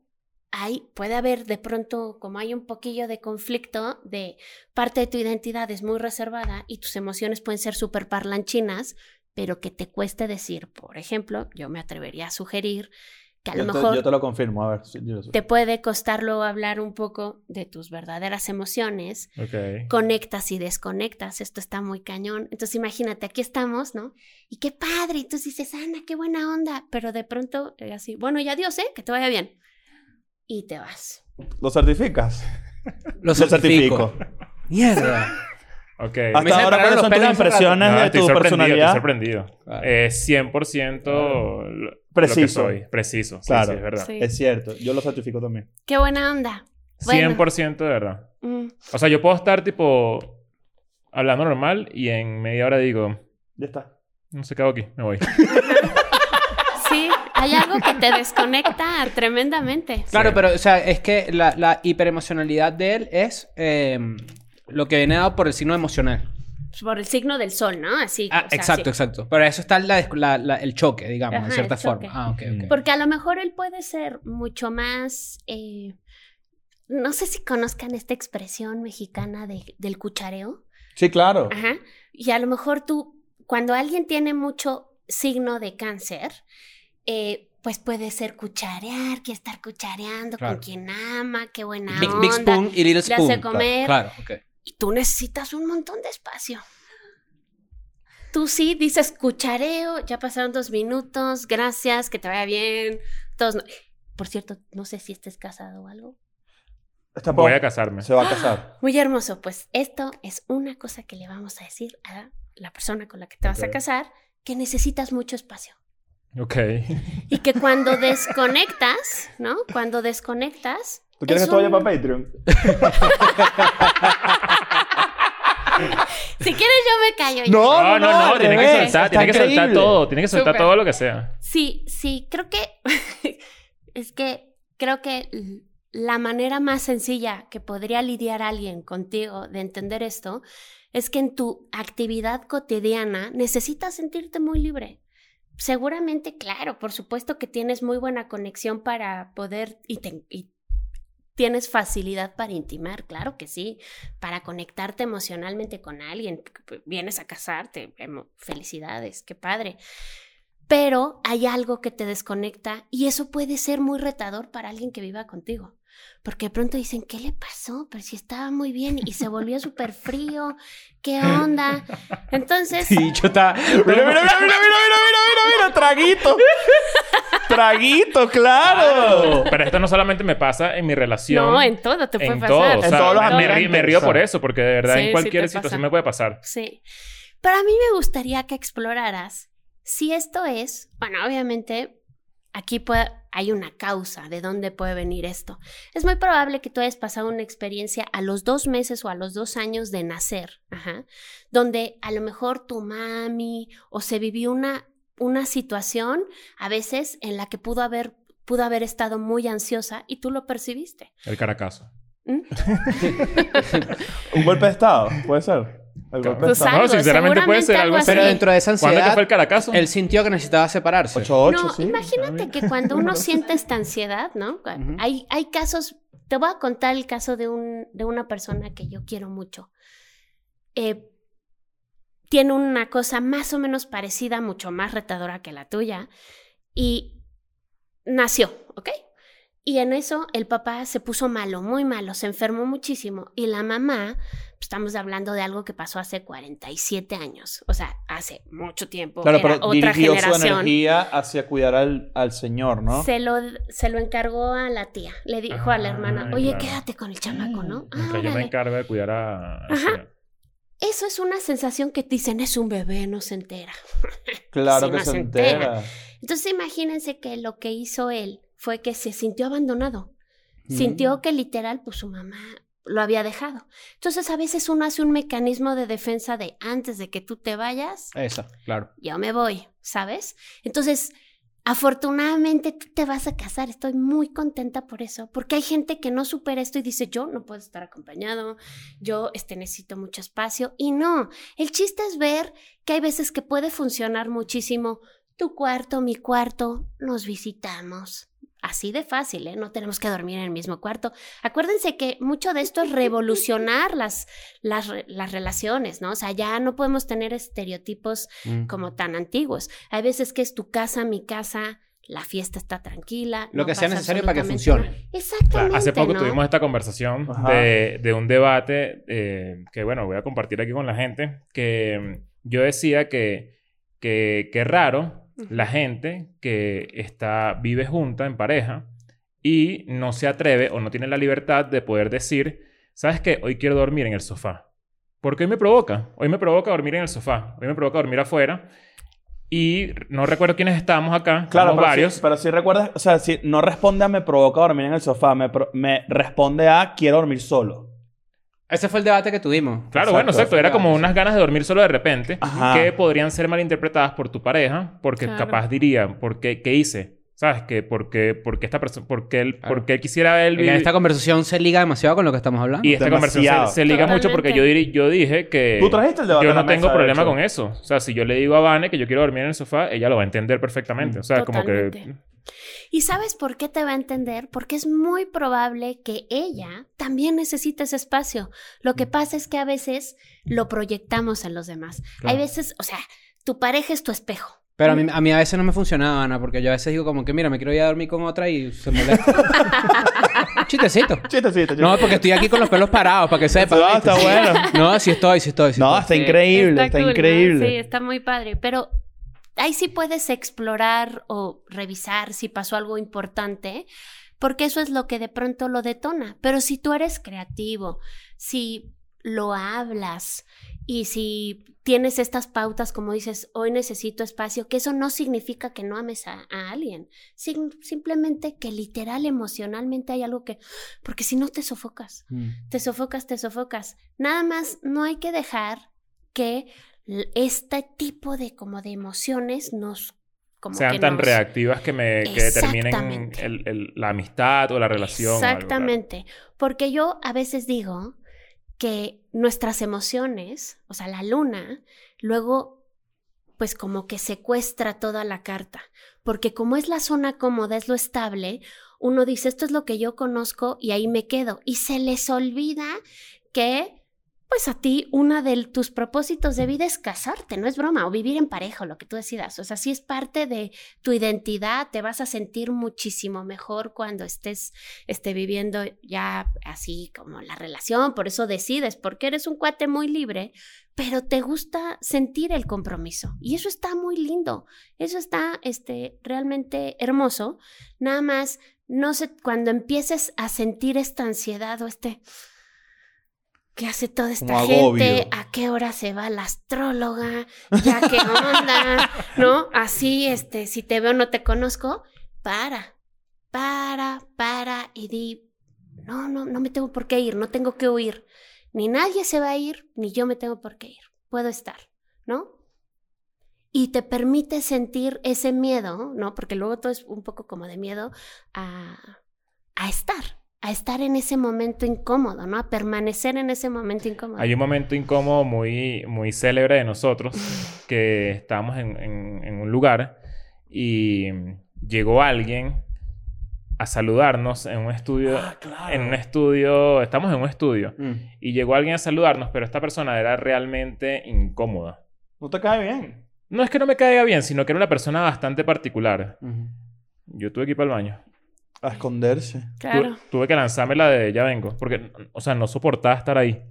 puede haber de pronto, como hay un poquillo de conflicto, de parte de tu identidad es muy reservada y tus emociones pueden ser súper parlanchinas, pero que te cueste decir, por ejemplo, yo me atrevería a sugerir que a Yo lo te, mejor yo te lo confirmo, a ver. yo- te puede costar luego hablar un poco de tus verdaderas emociones, conectas y desconectas, esto está muy cañón. Entonces imagínate, aquí estamos, ¿no? Y qué padre, y tú dices, Ana, qué buena onda, pero de pronto eh, así, bueno, ya Dios, ¿eh? Que te vaya bien. Y te vas. ¿Lo certificas? Lo Lo certifico. Mierda. Ok. Hasta se ahora, ¿cuáles son tus impresiones No, de tu personalidad? estoy sorprendido. Claro. Es 100% lo- lo que Preciso. soy. Preciso. Sí, Claro. sí, es verdad. Sí. Es cierto, yo lo certifico también. Qué buena onda. Bueno. 100% de verdad. Mm. O sea, yo puedo estar tipo hablando normal y en media hora digo, Ya está. no qué hago aquí, me voy. Hay algo que te desconecta tremendamente. Claro, Sí. pero, o sea, es que la, la hiperemocionalidad de él es eh, lo que viene dado por el signo emocional. Por el signo del sol, ¿no? Así. Ah, o sea, exacto, sí. exacto. Pero eso está la, la- la- el choque, digamos, Ajá, de cierta forma. Ah, ok, ok. Porque a lo mejor él puede ser mucho más. eh, no sé si conozcan esta expresión mexicana de- del cuchareo. Sí, claro. Ajá. Y a lo mejor tú, cuando alguien tiene mucho signo de cáncer, eh, pues puede ser cucharear, que estar cuchareando Claro. con quien ama, qué buena Big, onda. big spoon y little le spoon. hace comer. Claro, ok. Y tú necesitas un montón de espacio. Tú sí dices cuchareo, ya pasaron dos minutos, gracias, que te vaya bien. Todos no- Por cierto, no sé si estés casado o algo. Está Voy a casarme. Se va a casar. Muy hermoso, pues esto es una cosa que le vamos a decir a la persona con la que te vas a casar, que necesitas mucho espacio. Ok. Y que cuando desconectas, ¿no? Cuando desconectas... ¿Tú quieres es que esto vaya un- para Patreon? Si quieres yo me callo. No, No, no, no, tiene que revés, soltar, tiene que soltar todo, tiene que soltar todo lo que sea. Sí, sí, creo que es que creo que la manera más sencilla que podría lidiar alguien contigo de entender esto es que en tu actividad cotidiana necesitas sentirte muy libre. Seguramente, claro, por supuesto que tienes muy buena conexión para poder y, te- tienes facilidad para intimar, claro que sí, para conectarte emocionalmente con alguien. Vienes a casarte, felicidades, qué padre pero hay algo que te desconecta y eso puede ser muy retador para alguien que viva contigo. Porque de pronto dicen, ¿qué le pasó? Pero si estaba muy bien y se volvió súper frío, ¿qué onda? Entonces, Sí, yo está... Mira, mira, mira, mira, mira, mira, mira, mira, traguito. traguito, claro. Pero esto no solamente me pasa en mi relación. no, en todo te puede en pasar. todo. O En sea, todos los me, río por eso, porque de verdad Sí, en cualquier situación pasa. me puede pasar. Sí. Pero a mí me gustaría que exploraras si esto es, bueno, obviamente aquí puede- hay una causa de dónde puede venir esto. Es muy probable que tú hayas pasado una experiencia a los dos meses o a los dos años de nacer, ajá, donde a lo mejor tu mami o se vivió una, una situación a veces en la que pudo haber, pudo haber estado muy ansiosa y tú lo percibiste. El caracazo. ¿Mm? Un golpe de estado, puede ser. De Pues. No, algo, sinceramente puede ser algo así. algo Pero dentro de esa ¿Cuándo que ansiedad, fue el caracazo? él sintió que necesitaba separarse. 8-8, no, sí. imagínate que cuando uno siente esta ansiedad, ¿no? Hay, hay casos, te voy a contar el caso de, un, de una persona que yo quiero mucho. Eh, tiene una cosa más o menos parecida, mucho más retadora que la tuya, y nació, ¿ok? Y en eso el papá se puso malo, muy malo, se enfermó muchísimo. Y la mamá, estamos hablando de algo que pasó hace 47 años, o sea, hace mucho tiempo. Claro, era pero otra dirigió su generación. energía hacia cuidar al, al señor, ¿no? Se lo, se lo encargó a la tía. Le dijo a la hermana, Ah, oye, claro. quédate con el chamaco, ¿no? Ah, yo me encargo de cuidar a... Ajá. Eso es una sensación que dicen, es un bebé, no se entera. Claro Sí, que no se se entera. entera. Entonces imagínense que lo que hizo él fue que se sintió abandonado. Sintió que literal, pues su mamá lo había dejado. Entonces a veces uno hace un mecanismo de defensa de antes de que tú te vayas, Esa, claro. yo me voy, ¿sabes? Entonces, afortunadamente tú te vas a casar, estoy muy contenta por eso, porque hay gente que no supera esto y dice, yo no puedo estar acompañado, yo este, necesito mucho espacio, y no, el chiste es ver que hay veces que puede funcionar muchísimo tu cuarto, mi cuarto, nos visitamos. Así de fácil, ¿eh? No tenemos que dormir en el mismo cuarto. Acuérdense que mucho de esto es revolucionar las, las, las relaciones, ¿no? O sea, ya no podemos tener estereotipos Mm. como tan antiguos. Hay veces que es tu casa, mi casa, la fiesta está tranquila. Lo no que sea necesario para que funcione. Exactamente. Claro, hace poco ¿no? tuvimos esta conversación de, de un debate eh, que, bueno, voy a compartir aquí con la gente, que mm, yo decía que, que, que raro la gente que está, vive junta en pareja y no se atreve o no tiene la libertad de poder decir, ¿sabes qué? Hoy quiero dormir en el sofá. Porque hoy me provoca. Hoy me provoca dormir en el sofá. Hoy me provoca dormir afuera. Y no recuerdo quiénes estábamos acá. Claro, pero varios. Sí, pero sí recuerdas, o sea, si no responde a me provoca dormir en el sofá, me, me responde a quiero dormir solo. Ese fue el debate que tuvimos. Claro, Exacto, bueno, exacto. Era como unas ganas de dormir solo de repente Ajá. que podrían ser malinterpretadas por tu pareja porque Claro. capaz dirían, ¿por qué, qué hice? ¿Sabes? Que porque, porque esta persona, porque él, Claro. porque él quisiera él En vivir- esta conversación se liga demasiado con lo que estamos hablando. y esta conversación Demasiado. se, se liga mucho porque yo, diri- yo dije que Tú trajiste el debate yo no tengo mesa, problema con eso. O sea, si yo le digo a Vane que yo quiero dormir en el sofá, ella lo va a entender perfectamente. Mm. O sea, como que... ¿Y sabes por qué te va a entender? Porque es muy probable que ella también necesite ese espacio. Lo que pasa es que a veces lo proyectamos en los demás. Claro. Hay veces, o sea, tu pareja es tu espejo. Pero a mí, a mí a veces no me funcionaba, Ana, porque yo a veces digo como que, mira, me quiero ir a dormir con otra y se molesta. Chistecito. Chiste, chiste, chiste. No, porque estoy aquí con los pelos parados, para que sepan. No, está bueno. No, sí estoy, sí estoy. sí No, estoy. está increíble, está, cool, ¿no? increíble. Sí, está muy padre. Pero ahí sí puedes explorar o revisar si pasó algo importante, porque eso es lo que de pronto lo detona. Pero si tú eres creativo, si lo hablas y si tienes estas pautas como dices, hoy necesito espacio, que eso no significa que no ames a, a alguien, Sim- simplemente que literal emocionalmente hay algo que, porque si no te sofocas Mm. te sofocas, te sofocas. Nada más no hay que dejar que este tipo de como de emociones nos como sean que tan nos- reactivas que me que determinen Exactamente. el- el- la amistad o la relación. o algo, claro. Exactamente. Porque yo a veces digo que nuestras emociones, o sea, la luna, luego pues como que secuestra toda la carta, porque como es la zona cómoda, es lo estable, uno dice, esto es lo que yo conozco y ahí me quedo, y se les olvida que pues a ti una de tus propósitos de vida es casarte, no es broma, o vivir en pareja, lo que tú decidas, o sea, sí es parte de tu identidad, te vas a sentir muchísimo mejor cuando estés esté viviendo ya así como la relación, por eso decides, porque eres un cuate muy libre, pero te gusta sentir el compromiso. Y eso está muy lindo, eso está este, realmente hermoso. Nada más, no sé, cuando empieces a sentir esta ansiedad o este... ¿Qué hace toda esta Como gente? agobio. ¿A qué hora se va la astróloga? ¿Ya qué onda? ¿No? Así, este, si te veo no te conozco. Para, para, para y di, no, no, no me tengo por qué ir, no tengo que huir. Ni nadie se va a ir, ni yo me tengo por qué ir. Puedo estar, ¿no? Y te permite sentir ese miedo, ¿no? Porque luego todo es un poco como de miedo a, a estar, a estar en ese momento incómodo, ¿no? A permanecer en ese momento incómodo. Hay un momento incómodo muy, muy célebre de nosotros que estábamos en, en- en un lugar y llegó alguien a saludarnos en un estudio. Ah, claro. En un estudio, estamos en un estudio Mm. y llegó alguien a saludarnos, pero esta persona era realmente incómoda. No te cae bien. No es que no me caiga bien, sino que era una persona bastante particular. Yo tuve que ir para el baño. A esconderse. Tu- Claro. tuve que lanzarme la de ya vengo, porque, o sea, no soportaba estar ahí.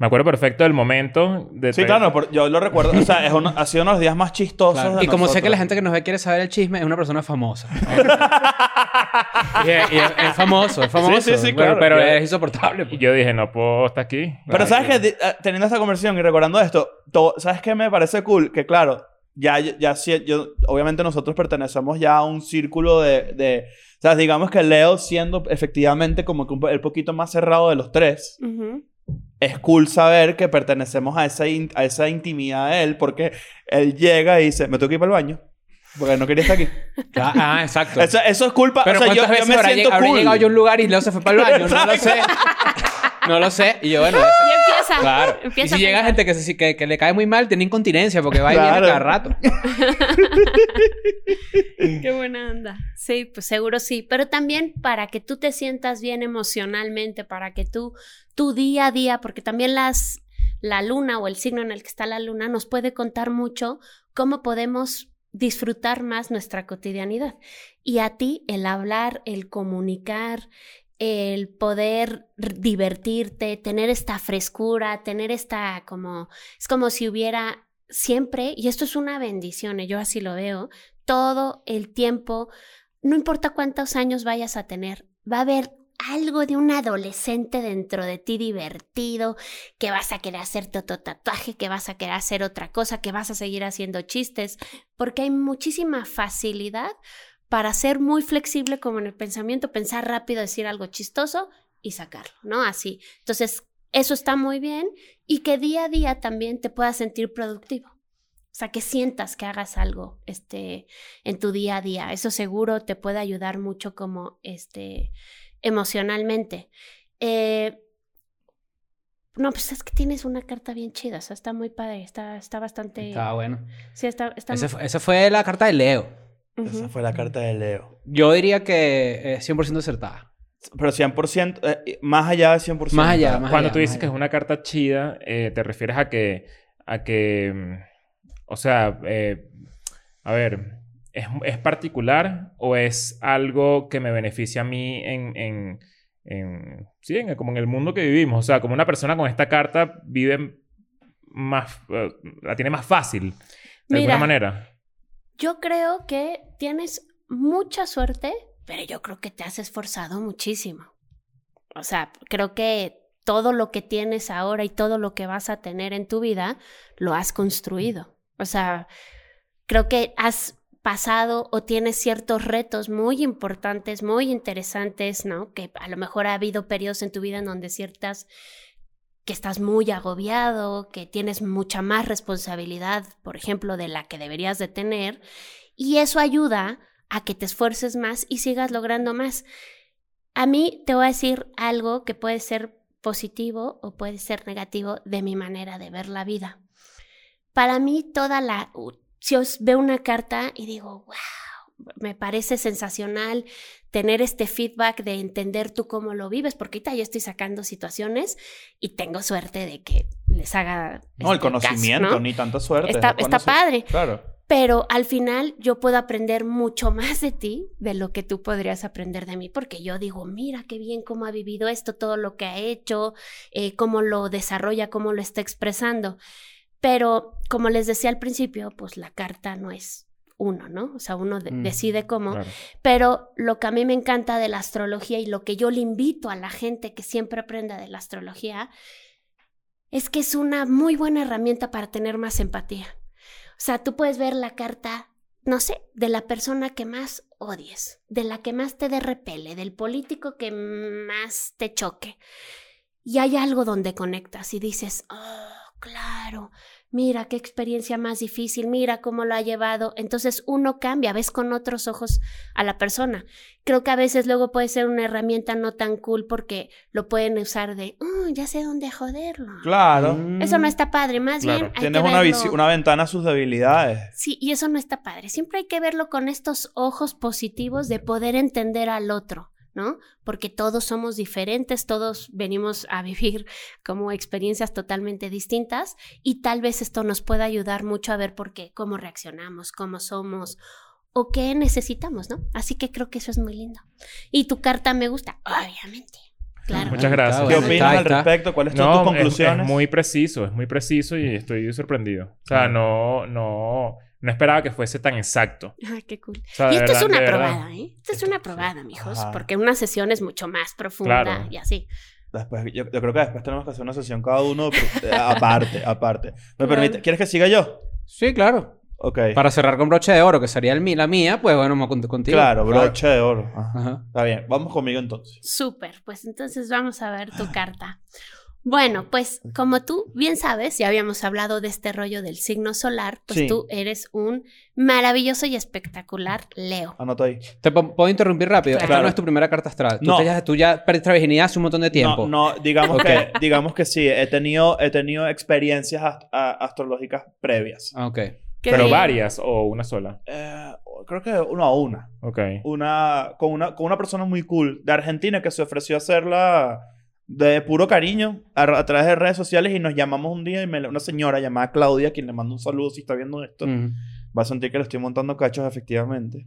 Me acuerdo perfecto del momento de Sí, claro, por- yo lo recuerdo. O sea, es uno- ha sido uno de los días más chistosos. Claro. de Y como sé que la gente que nos ve quiere saber el chisme, es una persona famosa. y es, y es- es famoso, es famoso. Sí, sí, sí, claro. Pero Yo- es insoportable. Y pues. yo dije, no puedo estar aquí. Pero sabes que eh, teniendo esta conversación y recordando esto, to- ¿sabes qué me parece cool? Que claro, ya, ya sí, yo, obviamente nosotros pertenecemos ya a un círculo de, de, o sea, digamos que Leo siendo efectivamente como que un el poquito más cerrado de los tres, Ujú. es cool saber que pertenecemos a esa, in- a esa intimidad de él porque él llega y dice, me tengo que ir para el baño. Porque no quería estar aquí. Ah, ah, exacto. Eso, eso es culpa. Pero o sea, yo, ¿cuántas yo veces me habrá, siento lleg- cool. llegado yo a un lugar y Leo se fue para el baño? No lo sé. No lo sé. Y yo, bueno... Y empieza. Claro. Empieza y si a llega gente que, se- que, que le cae muy mal, tiene incontinencia porque va y viene cada rato. Qué buena onda. Sí, pues seguro sí. Pero también para que tú te sientas bien emocionalmente, para que tú, tu día a día, porque también las, la luna o el signo en el que está la luna nos puede contar mucho cómo podemos disfrutar más nuestra cotidianidad. Y a ti el hablar, el comunicar, el poder divertirte, tener esta frescura, tener esta como, es como si hubiera siempre, y esto es una bendición, y yo así lo veo, todo el tiempo, no importa cuántos años vayas a tener, va a haber algo de un adolescente dentro de ti divertido, que vas a querer hacerte otro tatuaje, que vas a querer hacer otra cosa, que vas a seguir haciendo chistes, porque hay muchísima facilidad para ser muy flexible como en el pensamiento, pensar rápido, decir algo chistoso y sacarlo, ¿no? Así. Entonces, eso está muy bien y que día a día también te puedas sentir productivo. O sea, que sientas que hagas algo este, en tu día a día. Eso seguro te puede ayudar mucho como este, emocionalmente. Eh, no, pues es que tienes una carta bien chida. O sea, está muy padre. Está, está bastante... Está bueno. Sí, está... está Ese esa fue la carta de Leo. Esa fue la carta de Leo. Yo diría que es 100% acertada. Pero 100%, eh, más allá de 100%. Más allá, más Cuando allá, tú dices que es una carta chida, eh, te refieres a que, a que, mm, o sea, eh, a ver, ¿es, es particular o es algo que me beneficia a mí en, en, en- sí, en- como en el mundo que vivimos? O sea, como una persona con esta carta vive más, eh, la tiene más fácil, de Mira. alguna manera. Yo creo que tienes mucha suerte, pero yo creo que te has esforzado muchísimo. O sea, creo que todo lo que tienes ahora y todo lo que vas a tener en tu vida, lo has construido. O sea, creo que has pasado o tienes ciertos retos muy importantes, muy interesantes, ¿no? Que a lo mejor ha habido periodos en tu vida en donde ciertas que estás muy agobiado, que tienes mucha más responsabilidad, por ejemplo, de la que deberías de tener, y eso ayuda a que te esfuerces más y sigas logrando más. A mí te voy a decir algo que puede ser positivo o puede ser negativo de mi manera de ver la vida. Para mí toda la... Si os veo una carta y digo, wow, me parece sensacional tener este feedback de entender tú cómo lo vives, porque ahorita yo estoy sacando situaciones y tengo suerte de que les haga... No, el este, caso, conocimiento, ¿no? ni tanta suerte. Está, es está padre, Claro. pero al final yo puedo aprender mucho más de ti de lo que tú podrías aprender de mí, porque yo digo, mira qué bien cómo ha vivido esto, todo lo que ha hecho, eh, cómo lo desarrolla, cómo lo está expresando. Pero como les decía al principio, pues la carta no es uno, ¿no? O sea, uno de- decide cómo. Claro. Pero lo que a mí me encanta de la astrología y lo que yo le invito a la gente que siempre aprenda de la astrología es que es una muy buena herramienta para tener más empatía. O sea, tú puedes ver la carta, no sé, de la persona que más odies, de la que más te dé repele, del político que más te choque. Y hay algo donde conectas y dices, oh, claro, mira qué experiencia más difícil, mira cómo lo ha llevado. Entonces uno cambia, ves con otros ojos a la persona. Creo que a veces luego puede ser una herramienta no tan cool porque lo pueden usar de, "Oh, ya sé dónde joderlo. Claro. Mm. Eso no está padre, más Claro. bien hay Tienes que una, verlo- visi- una ventana a sus debilidades. Sí, y eso no está padre. Siempre hay que verlo con estos ojos positivos de poder entender al otro, ¿no? Porque todos somos diferentes, todos venimos a vivir como experiencias totalmente distintas y tal vez esto nos pueda ayudar mucho a ver por qué, cómo reaccionamos, cómo somos o qué necesitamos, ¿no? Así que creo que eso es muy lindo. Y tu carta me gusta, obviamente. Claro. Muchas gracias. ¿Qué opinas está, al respecto? ¿Cuáles son No, tus es- conclusiones? Es, muy preciso, es muy preciso y estoy sorprendido. O sea, Ah. no, no, no esperaba que fuese tan exacto. Ay, qué cool. O sea, y esto es una probada, ¿eh? Esto es una probada, mijos, Ajá. porque una sesión es mucho más profunda Claro. y así. Después, yo, yo creo que después tenemos que hacer una sesión cada uno pero, eh, aparte, aparte. ¿Me Claro. permite? ¿Quieres que siga yo? Sí, claro. Ok. Para cerrar con broche de oro, que sería el, mi- la mía, pues bueno, vamos con- contigo. Claro, broche de oro. Ajá. Ajá. Está bien, vamos conmigo entonces. Súper, pues entonces vamos a ver tu carta. Bueno, pues como tú bien sabes, ya habíamos hablado de este rollo del signo solar, pues Sí. tú eres un maravilloso y espectacular Leo. Anota ahí. ¿Te puedo interrumpir rápido? Esta Claro. no es tu primera carta astral. Tú, No. te ya, tú ya perdiste la virginidad hace un montón de tiempo. No, no, digamos, que, digamos que sí. He tenido, he tenido experiencias ast- a- astrológicas previas. Ah, ok. Qué Pero bien. varias o una sola. Eh, creo que uno a una. Ok. una con, una. con una persona muy cool de Argentina que se ofreció a hacerla de puro cariño a, a través de redes sociales y nos llamamos un día y me, una señora llamada Claudia, quien le mando un saludo si está viendo esto. Mm. Va a sentir que le estoy montando cachos, efectivamente.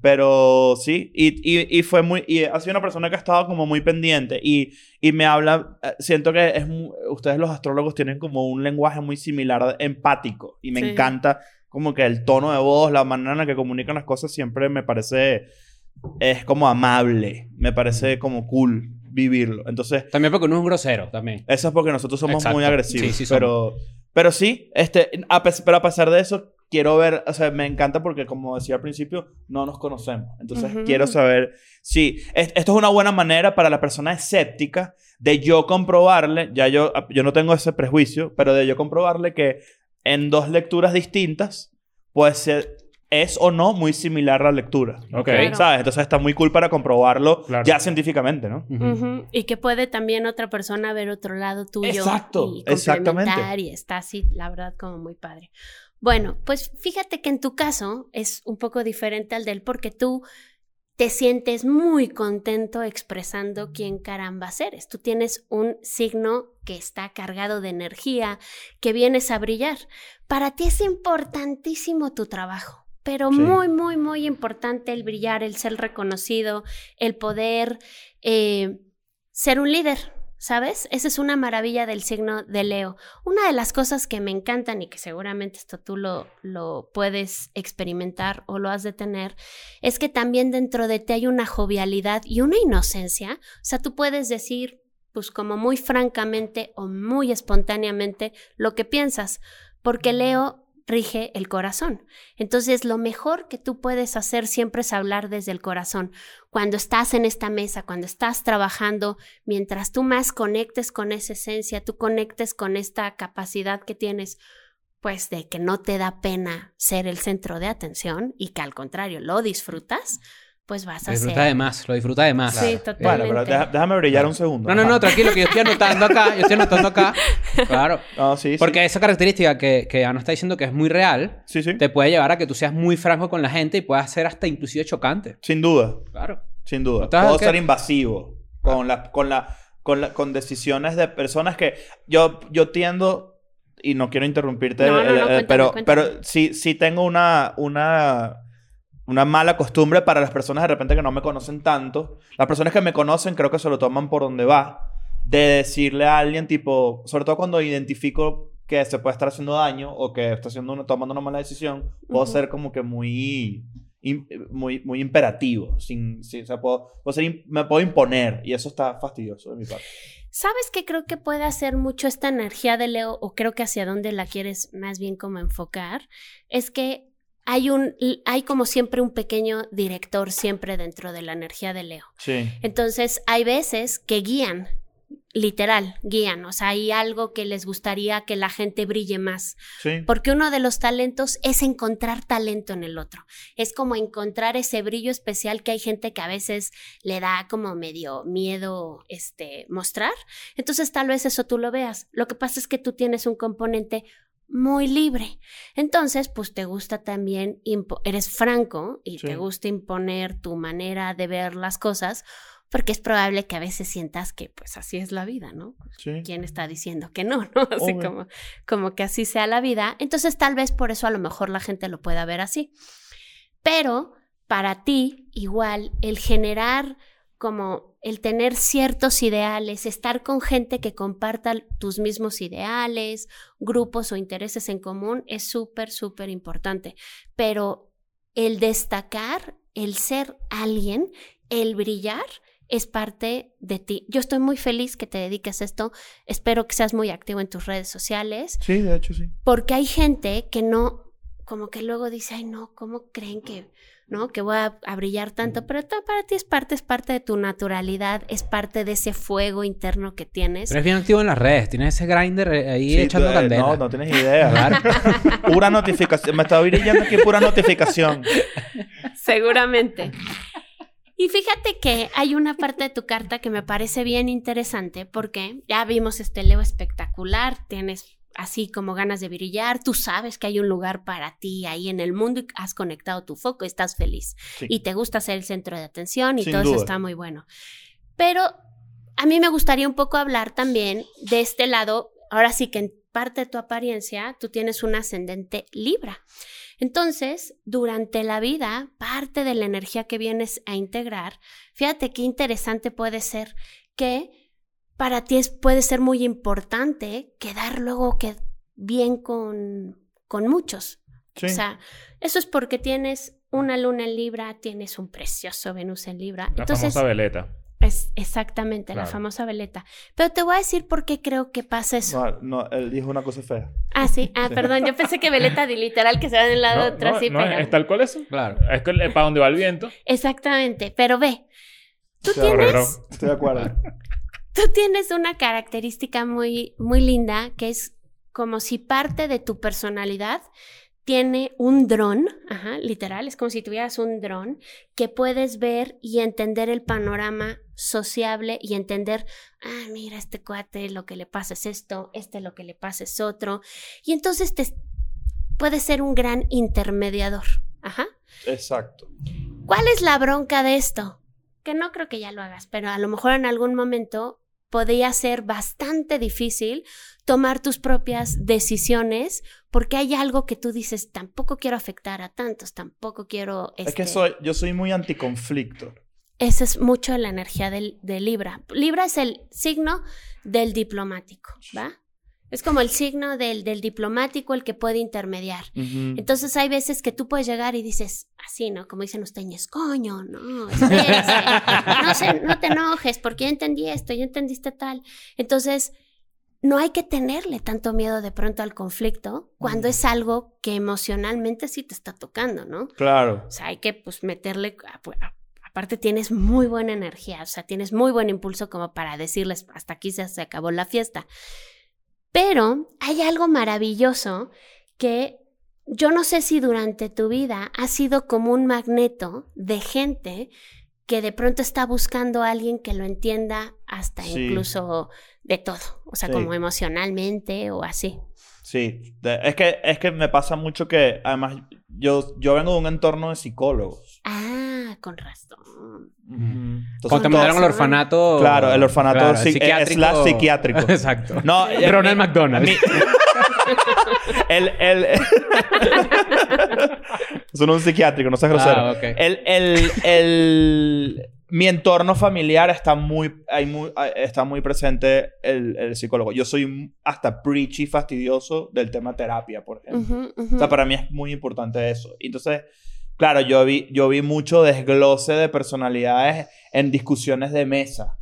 Pero sí, y, y, y fue muy... Y ha sido una persona que ha estado como muy pendiente y, y me habla... eh, Siento que es... Ustedes los astrólogos tienen como un lenguaje muy similar, empático. Y me Sí. encanta como que el tono de voz, la manera en la que comunican las cosas siempre me parece... Es como amable. Me parece como cool vivirlo. Entonces, También porque uno es un grosero, también. eso es porque nosotros somos Exacto. muy agresivos. Sí, sí somos. pero, pero sí, este, a pero a pesar de eso, quiero ver, o sea, me encanta porque como decía al principio, no nos conocemos. Entonces Ujú. quiero saber si es- esto es una buena manera para la persona escéptica de yo comprobarle, ya yo, yo no tengo ese prejuicio, pero de yo comprobarle que en dos lecturas distintas, puede ser, es o no muy similar la lectura. Ok. Claro. ¿Sabes? Entonces está muy cool para comprobarlo Claro. ya científicamente, ¿no? Y que puede también otra persona ver otro lado tuyo. Exacto, y exactamente. Y está así, la verdad, como muy padre. Bueno, pues fíjate que en tu caso es un poco diferente al del porque tú te sientes muy contento expresando quién caramba eres. Tú tienes un signo que está cargado de energía, que vienes a brillar. Para ti es importantísimo tu trabajo, pero Sí. muy, muy, muy importante el brillar, el ser reconocido, el poder eh, ser un líder. ¿Sabes? Esa es una maravilla del signo de Leo. Una de las cosas que me encantan y que seguramente esto tú lo, lo puedes experimentar o lo has de tener, es que también dentro de ti hay una jovialidad y una inocencia. O sea, tú puedes decir, pues como muy francamente o muy espontáneamente lo que piensas, porque Leo rige el corazón. Entonces, lo mejor que tú puedes hacer siempre es hablar desde el corazón. Cuando estás en esta mesa, cuando estás trabajando, mientras tú más conectes con esa esencia, tú conectes con esta capacidad que tienes, pues de que no te da pena ser el centro de atención y que al contrario lo disfrutas, pues vas Lo a disfruta de más, lo disfruta de más. Sí, Bueno, totalmente. pero deja- déjame brillar un segundo. No, no, no, tranquilo, que yo estoy anotando acá, yo estoy anotando acá. Claro. No, sí, sí. Porque esa característica que, que Ana está diciendo que es muy real, Sí, sí. te puede llevar a que tú seas muy franco con la gente y puedas ser hasta inclusive chocante. Sin duda. Claro. Sin duda. ¿Estás Puedo ser invasivo con, la, con, la, con, la, con decisiones de personas que yo, yo tiendo, y no quiero interrumpirte, No, no, el- no, el- cuéntame, pero, cuéntame. pero sí, sí tengo una, una, una mala costumbre para las personas de repente que no me conocen tanto. Las personas que me conocen creo que se lo toman por donde va. De decirle a alguien tipo, sobre todo cuando identifico que se puede estar haciendo daño o que está haciendo una- tomando una mala decisión, puedo Ujú. ser como que muy, muy, muy imperativo. Sin, sin- o sea, puedo, puedo ser im- me puedo imponer y eso está fastidioso de mi parte. ¿Sabes qué creo que puede hacer mucho esta energía de Leo o creo que hacia dónde la quieres más bien como enfocar? Es que hay un hay como siempre un pequeño director siempre dentro de la energía de Leo. Sí. Entonces, hay veces que guían, literal, guían, o sea, hay algo que les gustaría que la gente brille más, Sí. porque uno de los talentos es encontrar talento en el otro, es como encontrar ese brillo especial que hay gente que a veces le da como medio miedo este mostrar, entonces tal vez eso tú lo veas, lo que pasa es que tú tienes un componente muy libre. Entonces, pues te gusta también, eres franco y Sí. te gusta imponer tu manera de ver las cosas, porque es probable que a veces sientas que pues así es la vida, ¿no? Sí. ¿Quién está diciendo que no? ¿no? Así Obvio. como, como que así sea la vida. Entonces, tal vez por eso a lo mejor la gente lo pueda ver así. Pero para ti, igual, el generar como el tener ciertos ideales, estar con gente que comparta tus mismos ideales, grupos o intereses en común, es súper, súper importante. Pero el destacar, el ser alguien, el brillar, es parte de ti. Yo estoy muy feliz que te dediques a esto. Espero que seas muy activo en tus redes sociales, Sí, de hecho sí. porque hay gente que no, como que luego dice, ay no, ¿cómo creen que, no, que voy a, a brillar tanto? Pero todo para ti es parte, es parte de tu naturalidad, es parte de ese fuego interno que tienes. Pero eres bien activo en las redes, tienes ese grinder eh, ahí Sí, echando tú, eh, candela. No, no tienes idea. Pura notificación. Me estaba brillando aquí pura notificación. Seguramente. Y fíjate que hay una parte de tu carta que me parece bien interesante porque ya vimos este Leo espectacular, tienes así como ganas de brillar, tú sabes que hay un lugar para ti ahí en el mundo y has conectado tu foco, estás feliz Sí. y te gusta ser el centro de atención y Sin todo eso está muy bueno. Pero a mí me gustaría un poco hablar también de este lado, ahora sí que en parte de tu apariencia, tú tienes un ascendente Libra. Entonces, durante la vida, parte de la energía que vienes a integrar, fíjate qué interesante puede ser que para ti es, puede ser muy importante quedar luego que bien con, con muchos. Sí. O sea, eso es porque tienes una luna en Libra, tienes un precioso Venus en Libra. La Entonces, famosa veleta. es exactamente la famosa veleta. Pero te voy a decir por qué creo que pasa eso. No, no, él dijo una cosa fea. Ah, sí. Ah, Sí. perdón. Yo pensé que veleta de literal que se va de un lado a No, otro no, así, no, pero... ¿Es tal cual eso? Claro. Es que para donde va el viento. Exactamente. Pero ve, tú tienes. Estoy de acuerdo. Tú tienes una característica muy, muy linda que es como si parte de tu personalidad tiene un dron, ajá, literal, es como si tuvieras un dron que puedes ver y entender el panorama sociable y entender, ah, mira, este cuate lo que le pasa es esto, este lo que le pasa es otro. Y entonces te puede ser un gran intermediador. Ajá. Exacto. ¿Cuál es la bronca de esto? Que no creo que ya lo hagas, pero a lo mejor en algún momento podría ser bastante difícil tomar tus propias decisiones porque hay algo que tú dices, tampoco quiero afectar a tantos, tampoco quiero... Es que este, soy, yo soy muy anticonflicto. Esa es mucho la energía del, de Libra. Libra es el signo del diplomático, ¿va? Es como el signo del, del diplomático, el que puede intermediar. Ujú. Entonces hay veces que tú puedes llegar y dices, así, ¿no? Como dicen ustedes, coño, no, espérese, no, se- no te enojes, porque ya entendí esto, ya entendiste tal. Entonces, no hay que tenerle tanto miedo de pronto al conflicto cuando Mm. es algo que emocionalmente sí te está tocando, ¿no? Claro. O sea, hay que pues meterle, a- pu- a- aparte tienes muy buena energía, o sea, tienes muy buen impulso como para decirles, hasta aquí se, se acabó la fiesta. Pero hay algo maravilloso que yo no sé si durante tu vida ha sido como un magneto de gente que de pronto está buscando a alguien que lo entienda hasta Sí. incluso de todo, o sea, Sí. como emocionalmente o así. Sí. Es, que, es que me pasa mucho que, además, yo, yo vengo de un entorno de psicólogos. Ah, con razón. Cuando te mandaron al todos- orfanato. Claro, el orfanato claro, psi- eh, slash psiquiátrico. Exacto. No, Ronald McDonald. mi- el, el... Es un psiquiátrico, no seas grosero. Ah. El, el, el- mi entorno familiar está muy, hay muy, está muy presente el, el psicólogo. Yo soy hasta preachy fastidioso del tema terapia, por ejemplo. O sea, para mí es muy importante eso. Entonces, claro, yo vi, yo vi mucho desglose de personalidades en discusiones de mesa.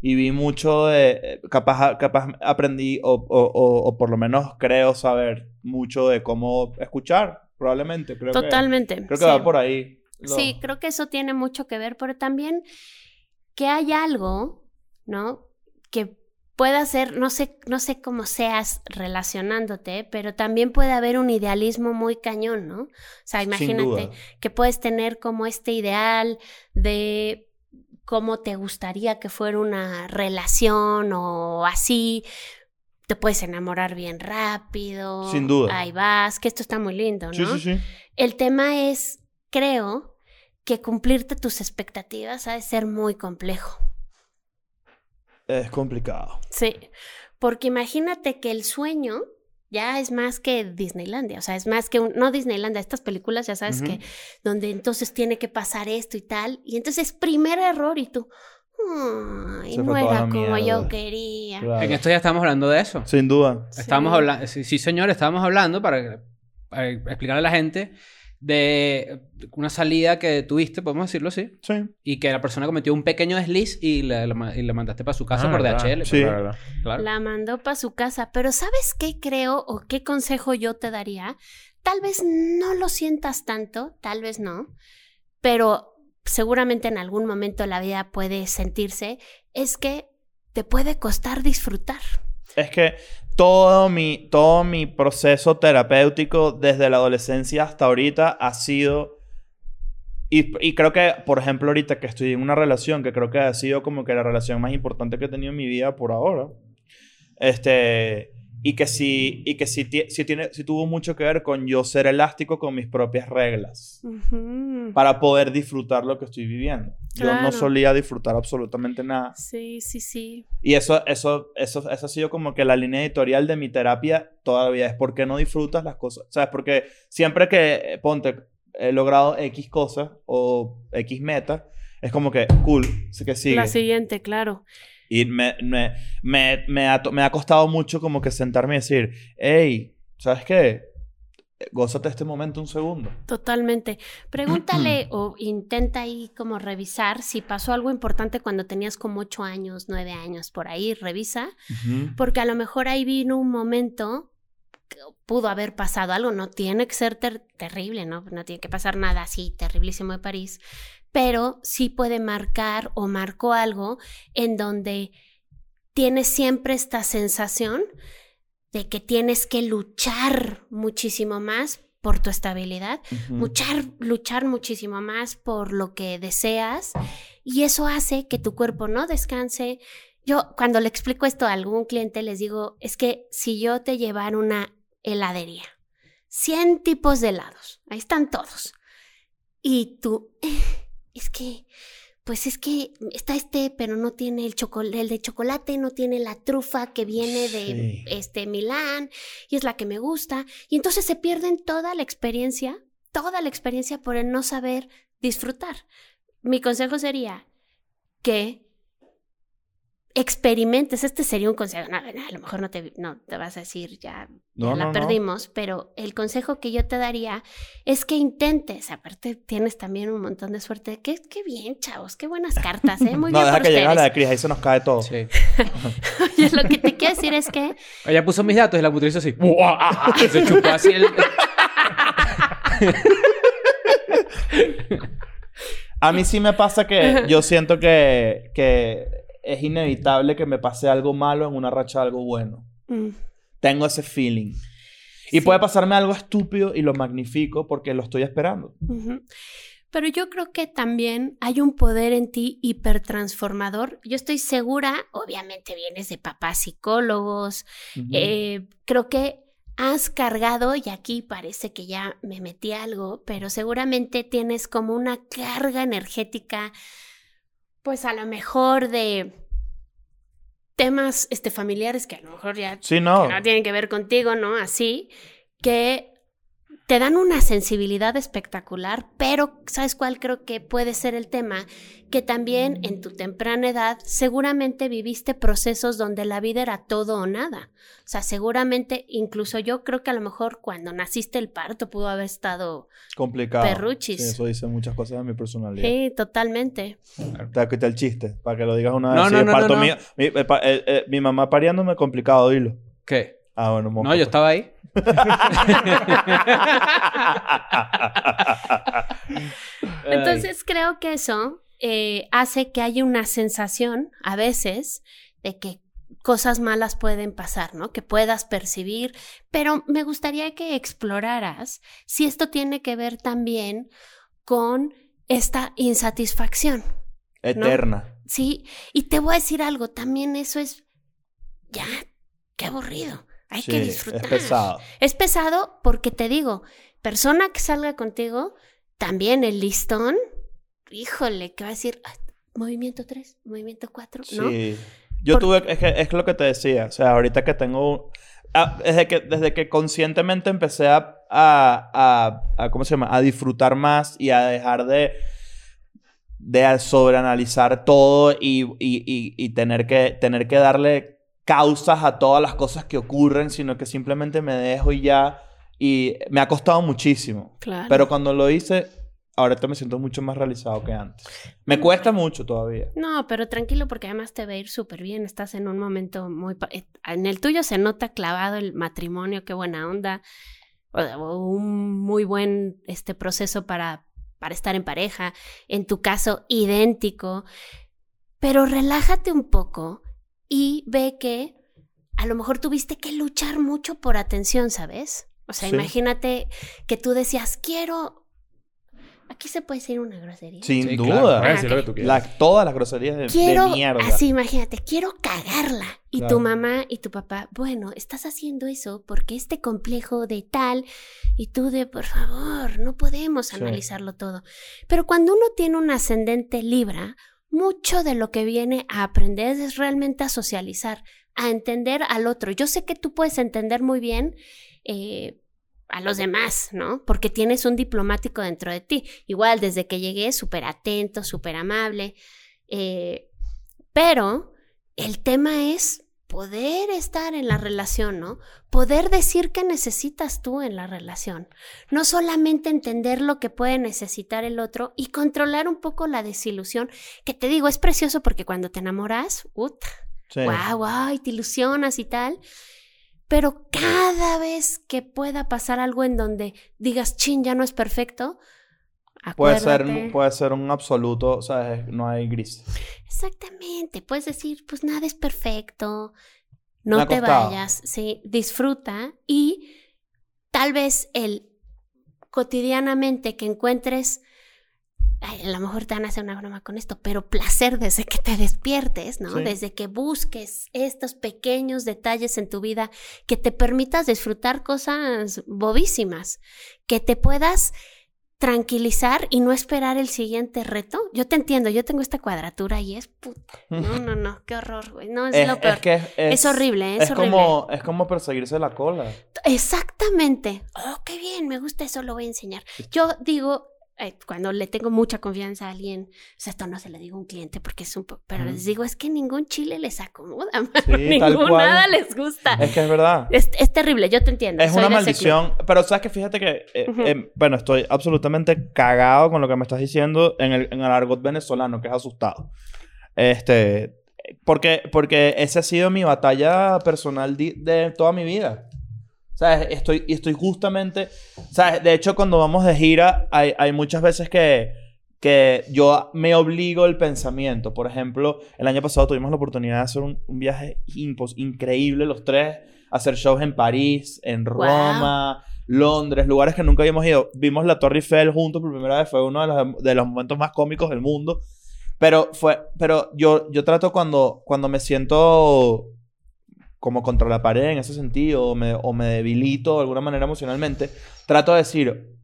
Y vi mucho de... Capaz, capaz aprendí, o, o, o, o por lo menos creo saber mucho de cómo escuchar, probablemente. Creo que- Totalmente. creo que sí. va por ahí. Lo- Sí, creo que eso tiene mucho que ver, pero también que hay algo, ¿no? Que pueda ser, no sé, no sé cómo seas relacionándote, pero también puede haber un idealismo muy cañón, ¿no? O sea, imagínate que puedes tener como este ideal de cómo te gustaría que fuera una relación o así. Te puedes enamorar bien rápido. Sin duda. Ahí vas, que esto está muy lindo, ¿no? Sí, sí, sí. El tema es, creo, que cumplirte tus expectativas ha de ser muy complejo. Es complicado. Sí, porque imagínate que el sueño ya es más que Disneylandia, o sea, es más que un, no Disneylandia, estas películas ya sabes Ujú. que donde entonces tiene que pasar esto y tal, y entonces primer error y tú, ay, no era como mierda. yo quería. Claro. En esto ya estamos hablando de eso. Sin duda. Estábamos Sí. hablando, sí, sí, señor, estábamos hablando para, para explicarle a la gente de una salida que tuviste, podemos decirlo así, Sí. y que la persona cometió un pequeño desliz y ma- y le mandaste para su casa Ah, por. DHL. Sí. La. Claro. La mandó para su casa, pero ¿sabes qué creo o qué consejo yo te daría? Tal vez no lo sientas tanto, tal vez no, pero seguramente en algún momento la vida puede sentirse, es que te puede costar disfrutar. Es que todo mi, todo mi proceso terapéutico desde la adolescencia hasta ahorita ha sido... Y, y creo que, por ejemplo, ahorita que estoy en una relación, que creo que ha sido como que la relación más importante que he tenido en mi vida por ahora. Este... y que sí, y que sí, sí tiene, sí tuvo mucho que ver con yo ser elástico con mis propias reglas Ujú. para poder disfrutar lo que estoy viviendo. Yo no Claro. solía disfrutar absolutamente nada. Sí, sí, sí. Y eso, eso, eso, eso ha sido como que la línea editorial de mi terapia todavía es por qué no disfrutas las cosas. ¿Sabes? Porque siempre que, eh, ponte, he logrado X cosas o X meta, es como que, cool, sí que sigue. La siguiente, claro. Y me, me, me, me, ha, me ha costado mucho como que sentarme y decir, hey, ¿sabes qué? Gózate este momento un segundo. Totalmente. Pregúntale o intenta ahí como revisar si pasó algo importante cuando tenías como ocho años, nueve años, por ahí, revisa. Porque a lo mejor ahí vino un momento pudo haber pasado algo, no tiene que ser ter- terrible, ¿no? No tiene que pasar nada así terriblísimo de París, pero sí puede marcar o marcó algo en donde tienes siempre esta sensación de que tienes que luchar muchísimo más por tu estabilidad, luchar, luchar muchísimo más por lo que deseas y eso hace que tu cuerpo no descanse. Yo cuando le explico esto a algún cliente les digo, es que si yo te llevara una heladería, 100 tipos de helados, ahí están todos, y tú, "Eh, es que, pues es que está este, pero no tiene el, de chocolate, no tiene la trufa que viene de Sí. este Milán y es la que me gusta. Y entonces se pierden toda la experiencia, toda la experiencia por el no saber disfrutar. Mi consejo sería que experimentes, este sería un consejo, no, no, a lo mejor no te, no te vas a decir ya, ya No, la no, no. perdimos, pero el consejo que yo te daría es que intentes, aparte tienes también un montón de suerte, qué, qué bien chavos, qué buenas cartas, ¿eh? muy no, bien deja por que llegue a la de. Chris, ahí se nos cae todo. Sí. Oye, lo que te quiero decir es que Ella puso mis datos y la computadora hizo así. Se chupó así el... A mí sí me pasa que yo siento que, que es inevitable que me pase algo malo en una racha de algo bueno. mm, Tengo ese feeling. Y Sí. puede pasarme algo estúpido y lo magnifico porque lo estoy esperando. Pero yo creo que también hay un poder en ti hipertransformador. Yo estoy segura, obviamente vienes de papás psicólogos, eh, creo que has cargado, y aquí parece que ya me metí algo, pero seguramente tienes como una carga energética, pues a lo mejor de temas este, familiares que a lo mejor ya sí, no. que no tienen que ver contigo, ¿no? Así, que te dan una sensibilidad espectacular, pero ¿sabes cuál creo que puede ser el tema? Que también en tu temprana edad seguramente viviste procesos donde la vida era todo o nada. O sea, seguramente, incluso yo creo que a lo mejor cuando naciste el parto pudo haber estado... Complicado. Perruchis. Sí, eso dice muchas cosas de mi personalidad. Sí, totalmente. Te quité el chiste, para que lo digas una vez. No, Sí, no, el parto no, no. mío- mi, eh, eh, eh, mi mamá pariéndome complicado, dilo. ¿Qué? Ah, bueno, moco, No, yo pues. estaba ahí. Entonces creo que eso eh, hace que haya una sensación a veces de que cosas malas pueden pasar, ¿no? Que puedas percibir, pero me gustaría que exploraras si esto tiene que ver también con esta insatisfacción, Eterna. ¿sí? Y te voy a decir algo, también eso es, ya, qué aburrido, hay Sí, que disfrutar. es pesado. Es pesado porque te digo, persona que salga contigo, también el listón, híjole, que va a decir "Ah, movimiento 3, movimiento 4, ¿no? Sí. Yo Por- tuve, es, que, es lo que te decía, o sea, ahorita que tengo, ah, desde, que, desde que conscientemente empecé a, a, a- a- ¿cómo se llama? A disfrutar más y a dejar de, de sobreanalizar todo y, y, y, y tener, que, tener que darle causas a todas las cosas que ocurren, sino que simplemente me dejo y ya, y me ha costado muchísimo. Claro. Pero cuando lo hice, ahorita me siento mucho más realizado que antes. Me cuesta mucho todavía. No, pero tranquilo porque además te va a ir súper bien. Estás en un momento muy... eh, En el tuyo se nota clavado el matrimonio, qué buena onda. Un muy buen este proceso para, para estar en pareja. En tu caso, idéntico. Pero relájate un poco y ve que a lo mejor tuviste que luchar mucho por atención, ¿sabes? O sea, Sí. imagínate que tú decías, quiero Aquí se puede decir una grosería. Sin Sí, duda. claro. Ah, decir lo que tú ok. quieras. La- todas las groserías de, de Quiero, mierda. así imagínate, quiero cagarla. Y Claro. tu mamá y tu papá, bueno, estás haciendo eso porque este complejo de tal y tú de, por favor, no podemos Sí. analizarlo todo. Pero cuando uno tiene un ascendente Libra, mucho de lo que viene a aprender es realmente a socializar, a entender al otro. Yo sé que tú puedes entender muy bien eh, a los demás, ¿no? Porque tienes un diplomático dentro de ti. Igual, desde que llegué, súper atento, súper amable. eh, pero el tema es poder estar en la relación, ¿no? Poder decir qué necesitas tú en la relación. No solamente entender lo que puede necesitar el otro y controlar un poco la desilusión, que te digo, es precioso porque cuando te enamoras, ¡ut! Sí. guau, guau, y te ilusionas y tal. Pero cada vez que pueda pasar algo en donde digas, chin, ya no es perfecto, Puede ser, puede ser un absoluto, ¿sabes? No hay gris. Exactamente, puedes decir, pues nada es perfecto, no Me te vayas, sí, disfruta y tal vez el cotidianamente que encuentres, ay, a lo mejor te van a hacer una broma con esto, pero placer desde que te despiertes, ¿no? Sí. Desde que busques estos pequeños detalles en tu vida que te permitas disfrutar cosas bobísimas, que te puedas tranquilizar y no esperar el siguiente reto. Yo te entiendo, yo tengo esta cuadratura y es puta. No, no, no, qué horror, güey. No, es, Es, lo peor. es que es, Es horrible, es horrible. Como, es como perseguirse la cola. Exactamente. Oh, qué bien, me gusta eso, lo voy a enseñar. Yo digo, eh, cuando le tengo mucha confianza a alguien, o sea, esto no se lo digo a un cliente porque es un poco, pero Ujú. les digo, es que ningún chile les acomoda. Sí, Ningún nada les gusta. Es que es verdad. Es, es terrible, yo te entiendo. Es soy una maldición. Pero sabes que fíjate que, eh, Ujú. eh, bueno, estoy absolutamente cagado con lo que me estás diciendo en el, en el argot venezolano, que es asustado. Este, porque, porque esa ha sido mi batalla personal de, toda mi vida. ¿Sabes? Estoy, estoy justamente, ¿sabes? De hecho, cuando vamos de gira, hay, hay muchas veces que, que yo me obligo el pensamiento. Por ejemplo, el año pasado tuvimos la oportunidad de hacer un, un viaje impos- increíble los tres, hacer shows en París, en Wow. Roma, Londres, lugares que nunca habíamos ido. Vimos la Torre Eiffel juntos por primera vez, fue uno de los, de los momentos más cómicos del mundo. Pero fue, pero yo, yo trato cuando, cuando me siento como contra la pared en ese sentido, o me, o me debilito de alguna manera emocionalmente, trato de decir,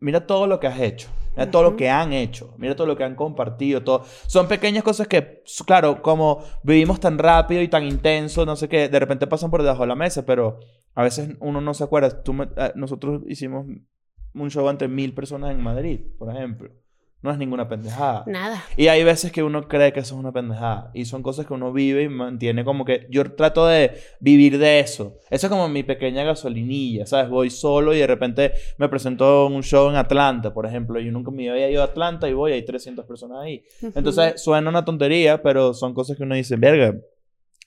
mira todo lo que has hecho, mira todo lo que han hecho, mira todo lo que han compartido, todo. Son pequeñas cosas que, claro, como vivimos tan rápido y tan intenso, no sé qué, de repente pasan por debajo de la mesa, pero a veces uno no se acuerda. Tú me- eh, nosotros hicimos un show ante mil personas en Madrid, por ejemplo. No es ninguna pendejada. Nada. Y hay veces que uno cree que eso es una pendejada. Y son cosas que uno vive y mantiene como que... Yo trato de vivir de eso. Eso es como mi pequeña gasolinilla, ¿sabes? Voy solo y de repente me presento en un show en Atlanta, por ejemplo. Yo nunca me había ido a Atlanta y voy, hay 300 personas ahí. Entonces suena una tontería, pero son cosas que uno dice, verga,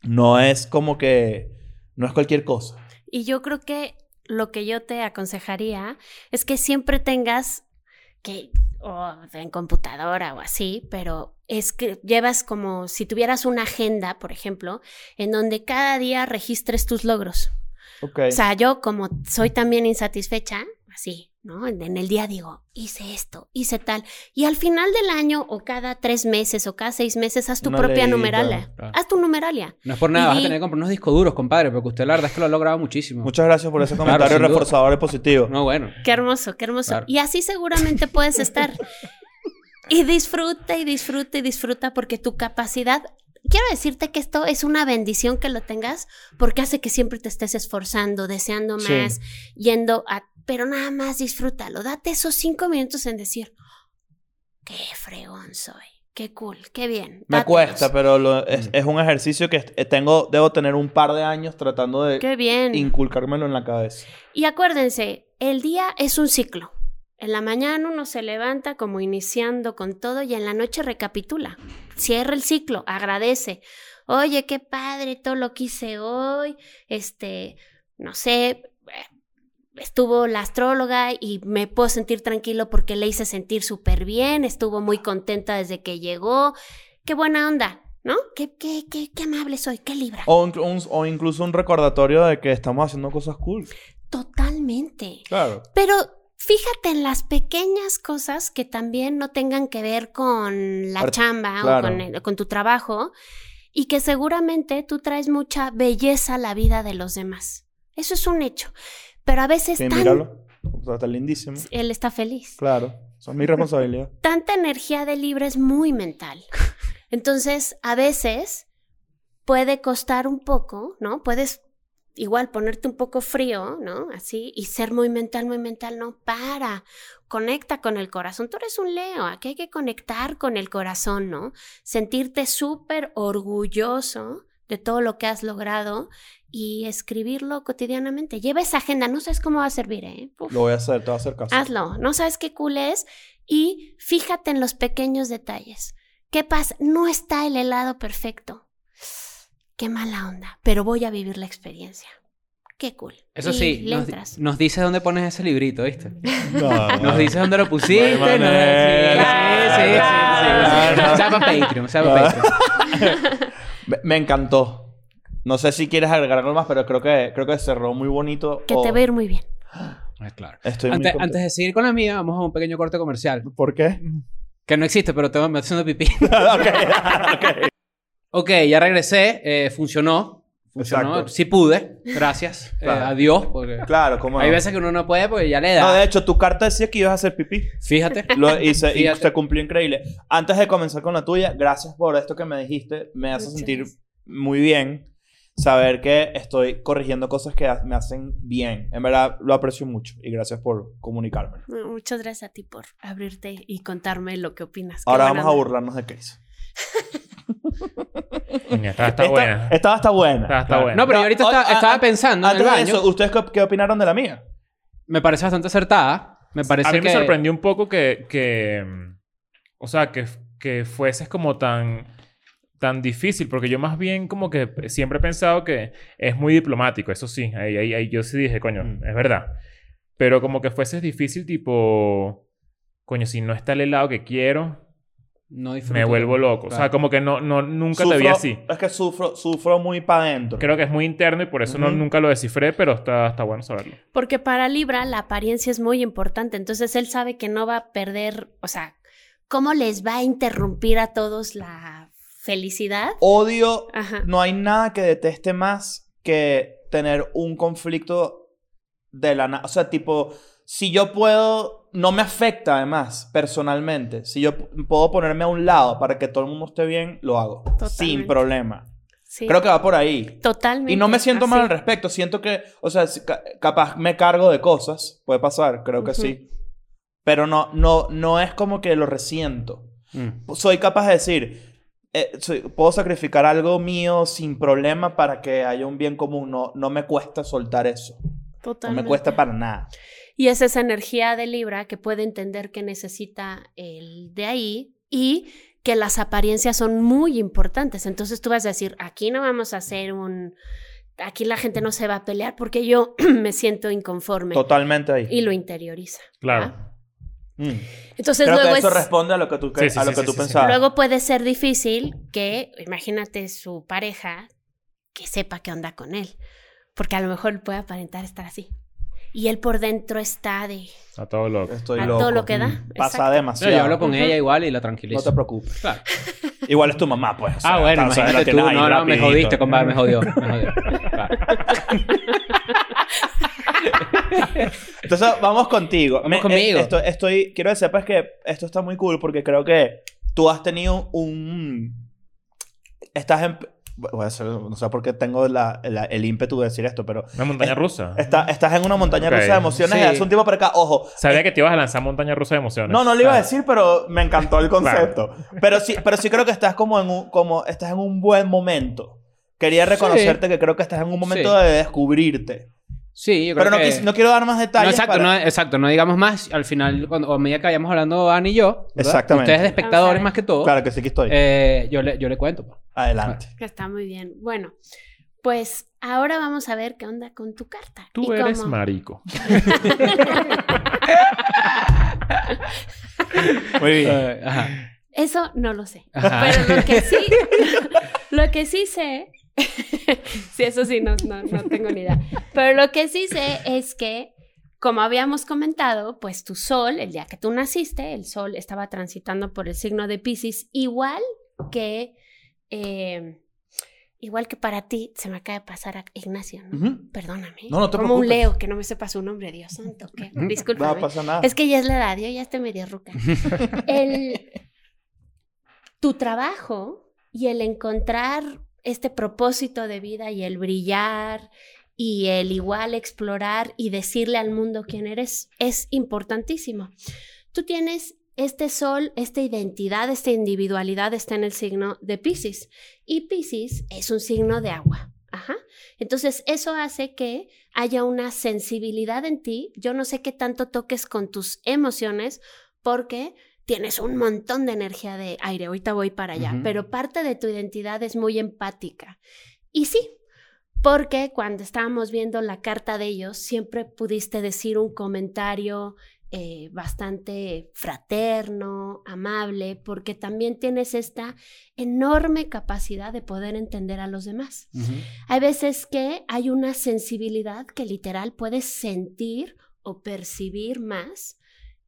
no es como que... No es cualquier cosa. Y yo creo que lo que yo te aconsejaría es que siempre tengas que, o en computadora o así, pero es que llevas como si tuvieras una agenda, por ejemplo, en donde cada día registres tus logros. Ok. O sea, yo como soy también insatisfecha, así, ¿no? En, el día digo, hice esto, hice tal. Y al final del año, o cada tres meses, o cada seis meses, haz tu Una propia leída. numeralia. Claro. Haz tu numeralia. No es por nada, vas a tener que comprar unos discos duros, compadre, porque usted la verdad es que lo ha logrado muchísimo. Muchas gracias por ese Claro, comentario duda. reforzador y positivo. No, bueno. Qué hermoso, qué hermoso. Claro. Y así seguramente puedes estar. y disfruta y disfruta y disfruta porque tu capacidad... Quiero decirte que esto es una bendición que lo tengas porque hace que siempre te estés esforzando, deseando Sí. más, yendo a... Pero nada más disfrútalo. Date esos cinco minutos en decir, qué fregón soy, qué cool, qué bien. Me cuesta, pero lo- es, es un ejercicio que tengo, debo tener un par de años tratando de Qué bien. inculcármelo en la cabeza. Y acuérdense, el día es un ciclo. En la mañana uno se levanta como iniciando con todo y en la noche recapitula. Cierra el ciclo, agradece. Oye, qué padre todo lo que hice hoy. Este, no sé, estuvo la astróloga y me puedo sentir tranquilo porque le hice sentir súper bien. Estuvo muy contenta desde que llegó. Qué buena onda, ¿no? Qué, qué, qué, qué amable soy, qué libra. O, inclu- un- o incluso un recordatorio de que estamos haciendo cosas cool. Totalmente. Claro. Pero fíjate en las pequeñas cosas que también no tengan que ver con la chamba claro. o con, el- con tu trabajo y que seguramente tú traes mucha belleza a la vida de los demás. Eso es un hecho. Pero a veces Sí, tan- míralo. Está lindísimo. él está feliz. Claro. Es mi responsabilidad. Tanta energía de libre es muy mental. Entonces, a veces puede costar un poco, ¿no? Puedes igual ponerte un poco frío, ¿no? Así, y ser muy mental, muy mental, no, para, conecta con el corazón. Tú eres un Leo, aquí hay que conectar con el corazón, ¿no? Sentirte súper orgulloso de todo lo que has logrado y escribirlo cotidianamente. Lleva esa agenda, no sabes cómo va a servir, ¿eh? Uf. Lo voy a hacer, te voy a hacer caso. Hazlo, no sabes qué cool es y fíjate en los pequeños detalles. ¿Qué pasa? No está el helado perfecto. Qué mala onda, pero voy a vivir la experiencia. Qué cool. Eso Y sí, le nos, entras. nos dices dónde pones ese librito, ¿viste? No. Nos dices dónde lo pusiste. No sí, sí, sí, sí, sí. Claro. Sea para Patreon, sea para Patreon. Me, encantó. No sé si quieres agregar algo más, pero creo que, creo que cerró muy bonito. Que Oh, te va a ir muy bien. Ah, claro. Estoy muy Antes, contento. antes de seguir con la mía, vamos a un pequeño corte comercial. ¿Por qué? Que no existe, pero tengo, me estoy haciendo pipí. ok, ok. ok, ya regresé. eh, funcionó. Funcionó. Exacto. Sí pude. Gracias. Eh, Claro. adiós. Porque Claro, ¿cómo no? hay veces que uno no puede porque ya le da. No, de hecho, tu carta decía que ibas a hacer pipí. Fíjate. Lo hice y Fíjate. se cumplió increíble. Antes de comenzar con la tuya, gracias por esto que me dijiste. Me hace Muchas sentir muy bien saber que estoy corrigiendo cosas que me hacen bien. En verdad, lo aprecio mucho y gracias por comunicarme. Muchas gracias a ti por abrirte y contarme lo que opinas. Ahora vamos a burlarnos de Chris. Coño, Está, buena. Esta está buena. Está, está Claro. buena. No, pero yo ahorita Ah, estaba, estaba pensando en el de baño. eso, ¿ustedes qué, qué opinaron de la mía? Me parece bastante acertada. Me parece a mí me que... sorprendió un poco que, que o sea, que, que fueses como tan, tan difícil, porque yo más bien como que siempre he pensado que es muy diplomático, eso sí, ahí, ahí, ahí yo sí dije, coño, Mm. es verdad. Pero como que fueses difícil, tipo, coño, si no está el helado que quiero, No disfruto. me vuelvo loco. O sea, como que no, no, nunca te vi Sufro- así. Es que sufro, sufro muy para adentro. Creo que es muy interno y por eso no, nunca lo descifré, pero está, está bueno saberlo. Porque para Libra la apariencia es muy importante, entonces él sabe que no va a perder, o sea, ¿cómo les va a interrumpir a todos la felicidad? Odio Ajá. no hay nada que deteste más que tener un conflicto de la nada. O sea, tipo, si yo puedo, no me afecta además personalmente. Si yo puedo ponerme a un lado para que todo el mundo esté bien, lo hago. Sin Totalmente. problema. Sí. Creo que va por ahí. Totalmente. Y no me siento mal al respecto. Siento que, o sea, capaz me cargo de cosas. Puede pasar, creo que sí. Pero no, no, no es como que lo resiento Mm. soy capaz de decir, eh, soy- puedo sacrificar algo mío sin problema para que haya un bien común. No, no me cuesta soltar eso. No Totalmente. me cuesta para nada. Y es esa energía de Libra que puede entender que necesita el de ahí y que las apariencias son muy importantes. Entonces tú vas a decir, aquí no vamos a hacer un... Aquí la gente no se va a pelear porque yo me siento inconforme. Totalmente ahí. Y lo interioriza. Claro. Mm. Entonces Creo luego que eso es... responde a lo que tú, Sí, sí, a lo sí, que sí, tú sí, sí. pensabas. Luego puede ser difícil que, imagínate su pareja, que sepa qué onda con él. Porque a lo mejor puede aparentar estar así. Y él por dentro está de... Todo. Estoy a loco. todo lo que da. Mm. Pasa Exacto. No, demasiado. yo hablo con ella igual y la No tranquilizo. te preocupes. Claro. Igual es tu mamá, pues. o sea, ah, bueno, o sea, tú. No, no, me jodiste, compadre, me jodió. Me jodió. Claro. Entonces, vamos contigo. Vamos conmigo. eh, esto- estoy, quiero que sepas que esto está muy cool porque creo que tú has tenido un... Estás en... Voy a hacer- no sé por qué tengo la- la- el ímpetu de decir esto, pero... Una montaña Es- rusa. está- estás en una montaña Ok. rusa de emociones Sí. hace un tiempo para acá. Ojo. Sabía que te ibas a lanzar montaña rusa de emociones. No, no lo iba a Claro. decir, pero me encantó el concepto. Pero sí, pero sí creo que estás como en un, como estás en un buen momento. Quería reconocerte que creo que estás en un momento Sí. de descubrirte. Sí, yo creo Pero no, que... quis- no quiero dar más No, detalles. exacto, para- no, exacto, no digamos más. Al final, cuando, o a medida que vayamos hablando Ana y yo, ¿verdad? Exactamente. ustedes de espectadores Vamos a ver. más que todo, Claro que sí que estoy. eh, yo, le, yo le cuento. pues. Adelante. Está muy bien. Bueno, pues ahora vamos a ver qué onda con tu carta. Tú Y eres cómo- marico. Muy bien. Eh, ajá. Eso no lo sé. Ajá. Pero lo que sí, lo que sí sé, sí, eso sí, no, no, no tengo ni idea. Pero lo que sí sé es que como habíamos comentado, pues tu sol, el día que tú naciste, el sol estaba transitando por el signo de Pisces, igual que, eh, igual que para ti, se me acaba de pasar a Ignacio, ¿no? Perdóname. No, no te Como un. Leo, que no me sepa su nombre, Dios santo. No Discúlpame. pasa nada. Es que ya es la edad, yo ya estoy medio ruca. El, tu trabajo y el encontrar este propósito de vida y el brillar y el igual explorar y decirle al mundo quién eres es importantísimo. Tú tienes este sol, esta identidad, esta individualidad está en el signo de Pisces y Pisces es un signo de agua. Ajá. Entonces, eso hace que haya una sensibilidad en ti. Yo no sé qué tanto toques con tus emociones porque tienes un montón de energía de aire. Ahorita voy para allá, pero parte de tu identidad es muy empática. Y sí, porque cuando estábamos viendo la carta de ellos, siempre pudiste decir un comentario eh, bastante fraterno, amable, porque también tienes esta enorme capacidad de poder entender a los demás. Hay veces que hay una sensibilidad que literal puedes sentir o percibir más,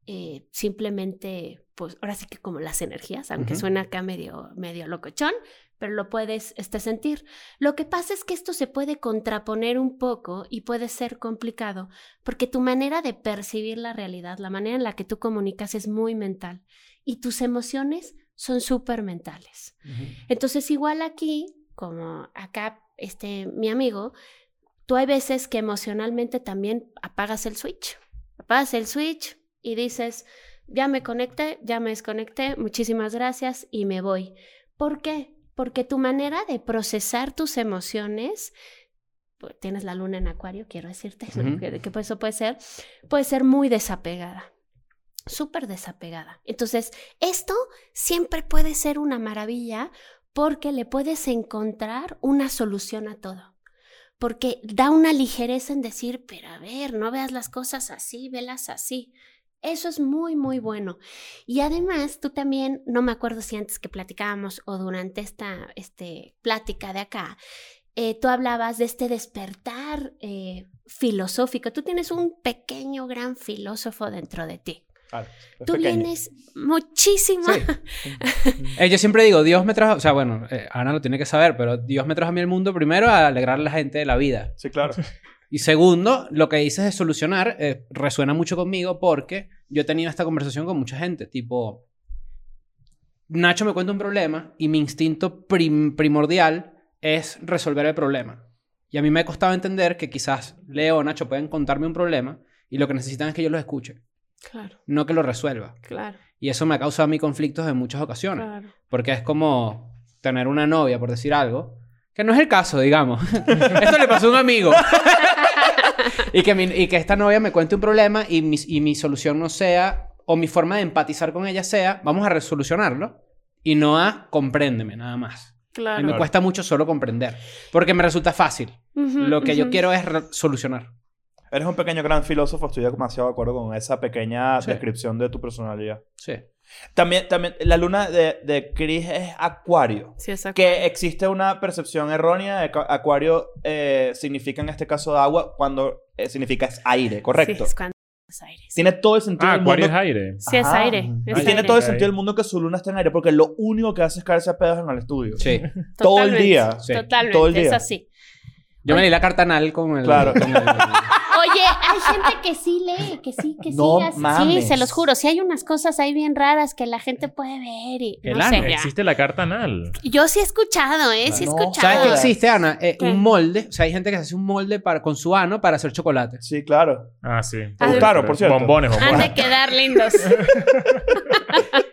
eh, simplemente, pues ahora sí que como las energías, aunque suena acá medio, medio locochón, pero lo puedes este, sentir. Lo que pasa es que esto se puede contraponer un poco y puede ser complicado, porque tu manera de percibir la realidad, la manera en la que tú comunicas es muy mental y tus emociones son súper mentales. Entonces, igual aquí, como acá, este, mi amigo, tú hay veces que emocionalmente también apagas el switch. Apagas el switch y dices, ya me conecté, ya me desconecté, muchísimas gracias y me voy. ¿Por qué? Porque tu manera de procesar tus emociones, pues, tienes la luna en acuario, quiero decirte. Ujú. que, que eso puede ser, puede ser muy desapegada súper desapegada. Entonces, esto siempre puede ser una maravilla porque le puedes encontrar una solución a todo. Porque da una ligereza en decir, pero a ver, no veas las cosas así, velas así. Eso es muy, muy bueno. Y además, tú también, no me acuerdo si antes que platicábamos o durante esta este, plática de acá, eh, tú hablabas de este despertar eh, filosófico. Tú tienes un pequeño, gran filósofo dentro de ti. Claro, es Tú pequeño. vienes muchísimo. Eh, yo siempre digo, Dios me trajo, o sea, bueno, eh, Ana lo tiene que saber, pero Dios me trajo a mí al mundo primero a alegrar a la gente de la vida. Sí, claro. Y segundo, lo que dices de solucionar eh, resuena mucho conmigo porque yo he tenido esta conversación con mucha gente, tipo, Nacho me cuenta un problema y mi instinto prim- primordial es resolver el problema. Y a mí me ha costado entender que quizás Leo o Nacho pueden contarme un problema y lo que necesitan es que yo los escuche, Claro, no que lo resuelva. claro, Y eso me ha causado a mí conflictos en muchas ocasiones. claro. Porque es como tener una novia, por decir algo, que no es el caso, digamos. Esto le pasó a un amigo. y, que mi- y que esta novia me cuente un problema y mi, y mi solución no sea, o mi forma de empatizar con ella sea, vamos a resolucionarlo y no a compréndeme nada más. A mí Claro. me cuesta mucho solo comprender, porque me resulta fácil. Lo que yo quiero es solucionar. Eres un pequeño gran filósofo, estoy demasiado de acuerdo con esa pequeña Sí. descripción de tu personalidad. Sí. También, también la luna de, de Chris es Acuario. Sí, exacto. Que existe una percepción errónea de que Acuario eh, significa en este caso de agua cuando eh, significa es aire, correcto. Sí, es cuando es aire. Sí, Tiene todo el sentido Ah, del Acuario es mundo. aire. Sí, es aire. Y Y es tiene todo el sentido del mundo que su luna está en aire porque lo único que hace es caerse a pedos en el estudio. Sí. Todo el día. Sí. Totalmente, Todo el día. es así. Yo me leí la carta anal con el... Claro. con el- Oye, hay gente que sí lee, que sí, que No sí. hace- Sí, se los juro. Sí hay unas cosas ahí bien raras que la gente puede ver y El no ano. sé. Existe la carta anal. Yo sí he escuchado, ¿eh? Sí he escuchado. ¿Sabes qué existe, Ana? Eh, ¿Qué? un molde. O sea, hay gente que se hace un molde para, con su ano para hacer chocolate. Sí, claro. Ah, sí. Ah, claro, por cierto. Bombones, Han bombones. de quedar lindos.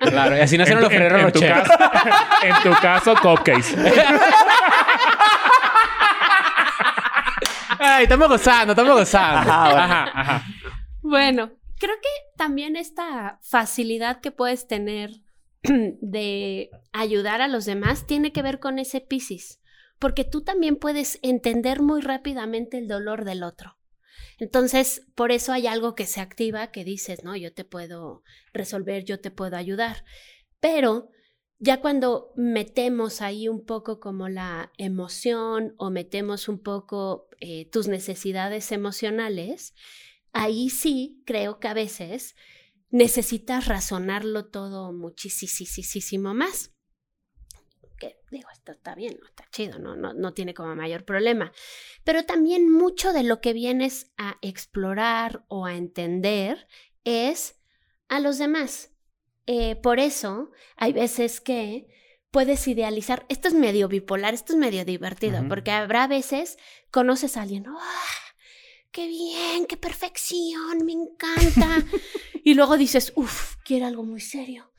Claro, y así nacieron En los en- Ferrero en tu Rocher. caso- En tu caso, cupcakes. Ay, estamos gozando, estamos gozando. Ajá, bueno. ajá, ajá. Bueno, creo que también esta facilidad que puedes tener de ayudar a los demás tiene que ver con ese Piscis, porque tú también puedes entender muy rápidamente el dolor del otro. Entonces, por eso hay algo que se activa que dices, no, yo te puedo resolver, yo te puedo ayudar. Pero ya cuando metemos ahí un poco como la emoción o metemos un poco eh, tus necesidades emocionales, ahí sí creo que a veces necesitas razonarlo todo muchísimo más. Que digo, esto está bien, no está chido, ¿no? No, no tiene como mayor problema. Pero también mucho de lo que vienes a explorar o a entender es a los demás. Eh, por eso hay veces que puedes idealizar, esto es medio bipolar, esto es medio divertido, porque habrá veces conoces a alguien, ¡ah! ¡Qué bien! ¡Qué perfección! ¡Me encanta! y luego dices, uff, quiero algo muy serio.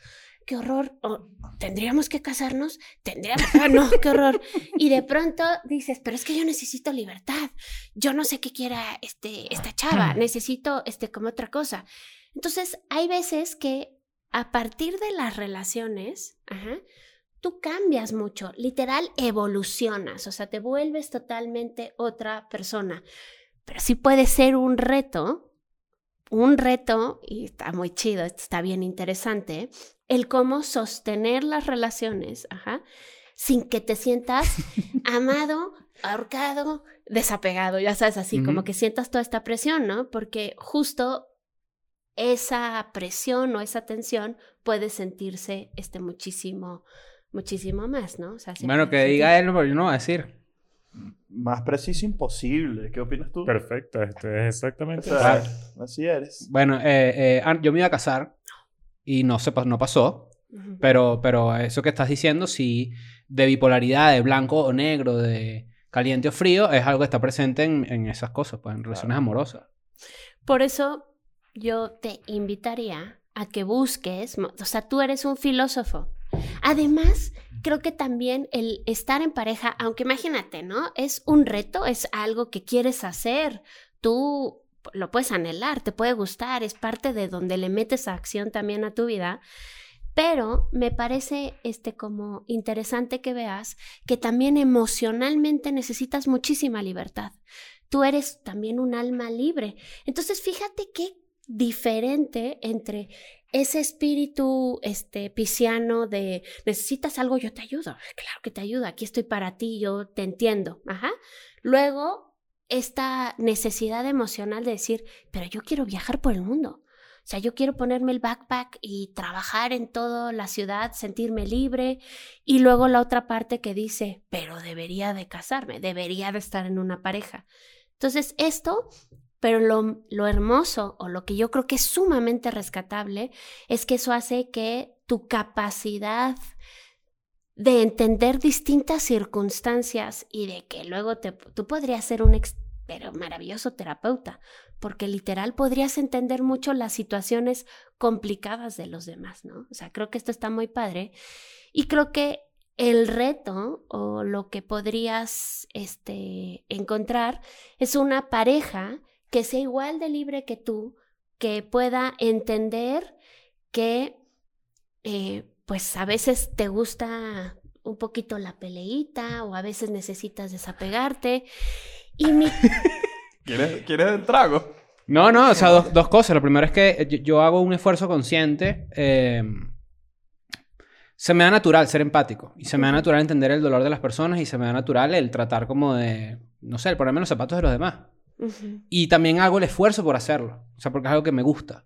¡Qué horror! Oh, ¿Tendríamos que casarnos? ¿Tendríamos? ¡Ah, no! ¡Qué horror! Y de pronto dices, pero es que yo necesito libertad. Yo no sé qué quiera este, esta chava. Necesito este, como otra cosa. Entonces, hay veces que a partir de las relaciones, ajá, tú cambias mucho, literal evolucionas, o sea, te vuelves totalmente otra persona. Pero sí puede ser un reto, un reto, y está muy chido, está bien interesante, el cómo sostener las relaciones, ajá, sin que te sientas amado, ahorcado, desapegado, ya sabes, así como que sientas toda esta presión, ¿no? Porque justo esa presión o esa tensión puede sentirse este muchísimo, muchísimo más, ¿no? O sea, se Bueno, que diga él, pero yo no voy a decir. Más preciso imposible. ¿Qué opinas tú? Perfecto, esto es O exactamente sea, así eres. Bueno, eh, eh, yo me iba a casar y no, se, no pasó. Pero, pero eso que estás diciendo, sí, de bipolaridad, de blanco o negro, de caliente o frío, es algo que está presente en, en esas cosas, pues, en relaciones Claro. amorosas. Por eso yo te invitaría a que busques, o sea, tú eres un filósofo. Además, creo que también el estar en pareja, aunque imagínate, ¿no? Es un reto, es algo que quieres hacer. Tú lo puedes anhelar, te puede gustar, es parte de donde le metes acción también a tu vida. Pero me parece este como interesante que veas que también emocionalmente necesitas muchísima libertad. Tú eres también un alma libre. Entonces, fíjate qué diferente entre ese espíritu este pisciano de necesitas algo, yo te ayudo. Claro que te ayudo, aquí estoy para ti, yo te entiendo. Ajá. Luego, esta necesidad emocional de decir, pero yo quiero viajar por el mundo. O sea, yo quiero ponerme el backpack y trabajar en toda la ciudad, sentirme libre. Y luego la otra parte que dice, pero debería de casarme, debería de estar en una pareja. Entonces, esto, pero lo, lo hermoso o lo que yo creo que es sumamente rescatable es que eso hace que tu capacidad de entender distintas circunstancias y de que luego te, tú podrías ser un ex- pero maravilloso terapeuta, porque literal podrías entender mucho las situaciones complicadas de los demás, ¿no? O sea, creo que esto está muy padre y creo que el reto o lo que podrías este, encontrar es una pareja que sea igual de libre que tú, que pueda entender que eh, pues a veces te gusta un poquito la peleita o a veces necesitas desapegarte. Y mi... ¿Quieres, ¿Quieres el trago? No, no, o sea, dos, dos cosas. Lo primero es que eh, yo, yo hago un esfuerzo consciente. eh, se me da natural ser empático. Y se me da natural entender el dolor de las personas. Y se me da natural el tratar como de, no sé, el ponerme en los zapatos de los demás. Y también hago el esfuerzo por hacerlo. O sea, porque es algo que me gusta.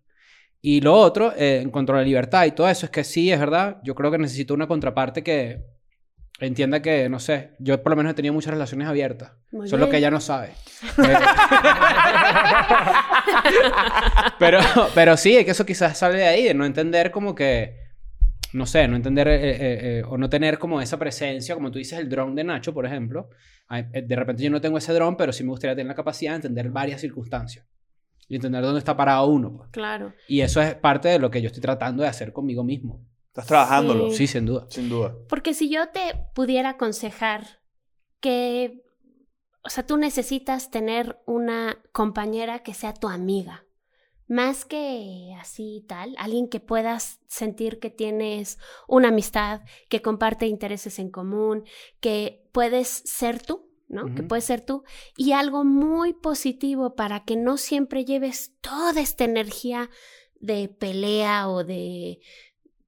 Y lo otro, eh, en cuanto a la libertad y todo eso, es que sí, es verdad. Yo creo que necesito una contraparte que entienda que, no sé, yo por lo menos he tenido muchas relaciones abiertas. Muy Solo bien. que ella no sabe. Eh, pero, pero sí, es que eso quizás sale de ahí, de no entender como que, no sé, no entender eh, eh, eh, o no tener como esa presencia, como tú dices, el dron de Nacho, por ejemplo. De repente yo no tengo ese dron, pero sí me gustaría tener la capacidad de entender varias circunstancias y entender dónde está parado uno. pues. Claro. Y eso es parte de lo que yo estoy tratando de hacer conmigo mismo. Estás trabajándolo. Sí. Sí, sin duda. Sin duda. Porque si yo te pudiera aconsejar que, o sea, tú necesitas tener una compañera que sea tu amiga, más que así y tal, alguien que puedas sentir que tienes una amistad, que comparte intereses en común, que puedes ser tú, ¿no? Que puedes ser tú. Y algo muy positivo para que no siempre lleves toda esta energía de pelea o de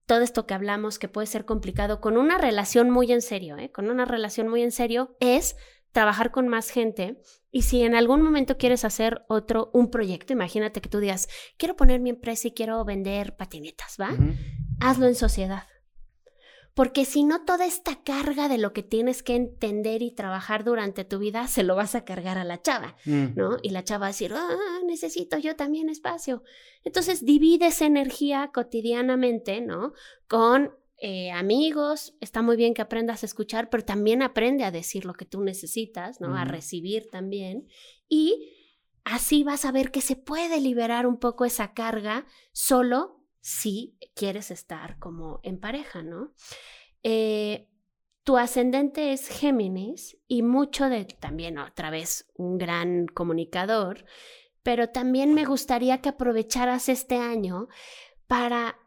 todo esto que hablamos que puede ser complicado con una relación muy en serio, ¿eh? con una relación muy en serio, es trabajar con más gente Y si en algún momento quieres hacer otro, un proyecto, imagínate que tú digas, quiero poner mi empresa y quiero vender patinetas, ¿va? Hazlo en sociedad. Porque si no, toda esta carga de lo que tienes que entender y trabajar durante tu vida se lo vas a cargar a la chava, Mm. ¿no? Y la chava va a decir, ah, necesito yo también espacio. Entonces divide esa energía cotidianamente, ¿no? Con eh, amigos, está muy bien que aprendas a escuchar, pero también aprende a decir lo que tú necesitas, ¿no? A recibir también. Y así vas a ver que se puede liberar un poco esa carga solo si quieres estar como en pareja, ¿no? Eh, tu ascendente es Géminis y mucho de también otra vez un gran comunicador, pero también me gustaría que aprovecharas este año para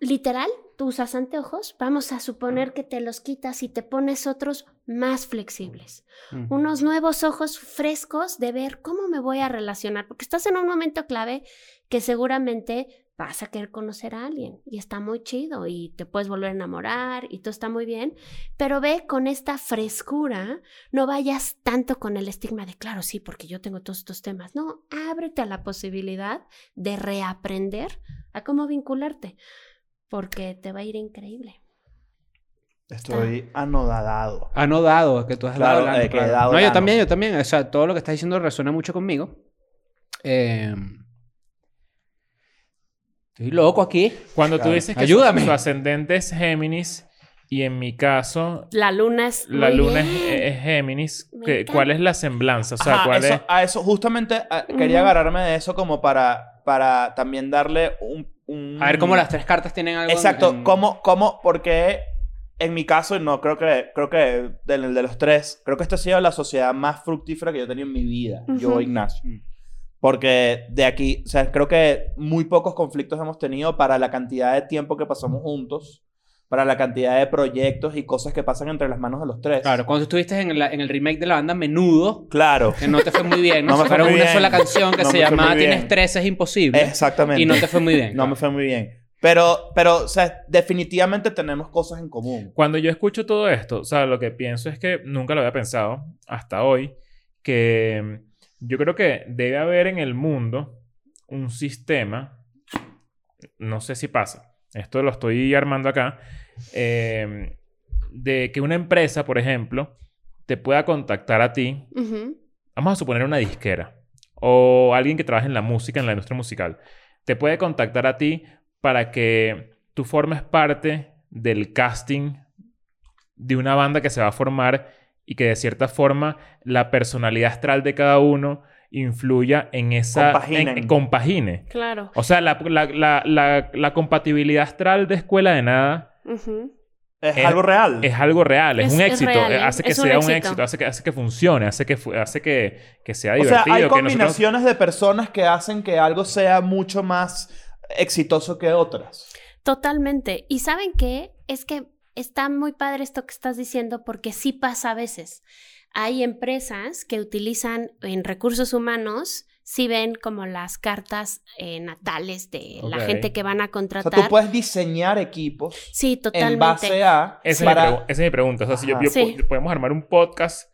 literal, tú usas anteojos, vamos a suponer que te los quitas y te pones otros más flexibles. Unos nuevos ojos frescos de ver cómo me voy a relacionar, porque estás en un momento clave que seguramente vas a querer conocer a alguien y está muy chido y te puedes volver a enamorar y todo está muy bien, pero ve con esta frescura, no vayas tanto con el estigma de, claro, sí, porque yo tengo todos estos temas, no, ábrete a la posibilidad de reaprender a cómo vincularte, porque te va a ir increíble. Estoy anodadado. Anodado, que tú has Claro, dado hablando, eh, que he claro. dado No, yo también, yo también. O sea, todo lo que estás diciendo resuena mucho conmigo. Eh, Estoy loco aquí. Cuando tú dices que Ayúdame. Su, su ascendente es Géminis y en mi caso La luna es... la luna es, Géminis, que-. ¿cuál es la semblanza? O sea, Ajá, ¿cuál eso- es? A eso, justamente a- quería agarrarme de eso como para, para también darle un, un- A ver cómo las tres cartas tienen algo. Exacto, en- ¿cómo, cómo, porque en mi caso, no creo que, creo que del de los tres, creo que esta ha sido la sociedad más fructífera que yo he tenido en mi vida, yo, Ujú. Ignacio. Mm. Porque de aquí, o sea, creo que muy pocos conflictos hemos tenido para la cantidad de tiempo que pasamos juntos, para la cantidad de proyectos y cosas que pasan entre las manos de los tres. Claro, cuando estuviste en, la- en el remake de la banda Menudo, Claro, que no te fue muy bien, ¿no? No me fue muy una bien. sola canción que No se me fue llamaba muy bien. Tienes tres es imposible. exactamente. Y no te fue muy bien. No me fue muy bien. Pero, pero, o sea, definitivamente tenemos cosas en común. Cuando yo escucho todo esto, o sea, lo que pienso es que nunca lo había pensado hasta hoy, que mm, yo creo que debe haber en el mundo un sistema, no sé si pasa, esto lo estoy armando acá, eh, de que una empresa, por ejemplo, te pueda contactar a ti, vamos a suponer una disquera, o alguien que trabaje en la música, en la industria musical, te puede contactar a ti para que tú formes parte del casting de una banda que se va a formar y que de cierta forma la personalidad astral de cada uno influya en esa... Compaginen. en- en- compagine. Claro. O sea, la, la- la- la- la compatibilidad astral de escuela de nada Es, Es- algo real. es algo real, es, Es- un es éxito, real, eh, ¿eh? hace que sea un éxito. éxito, hace que, hace que funcione, hace que, hace que, que sea o sea, divertido. hay que nosotros- combinaciones de personas que hacen que algo sea mucho más exitoso que otras. Totalmente. Y saben qué? Es que está muy padre esto que estás diciendo porque sí pasa a veces. Hay empresas que utilizan en recursos humanos, sí ven como las cartas eh, natales de la gente que van a O contratar. sea, tú puedes diseñar equipos Sí, en totalmente. base a... Esa, para- es mi pregu- esa es mi pregunta. O sea, si yo, Sí. podemos armar un podcast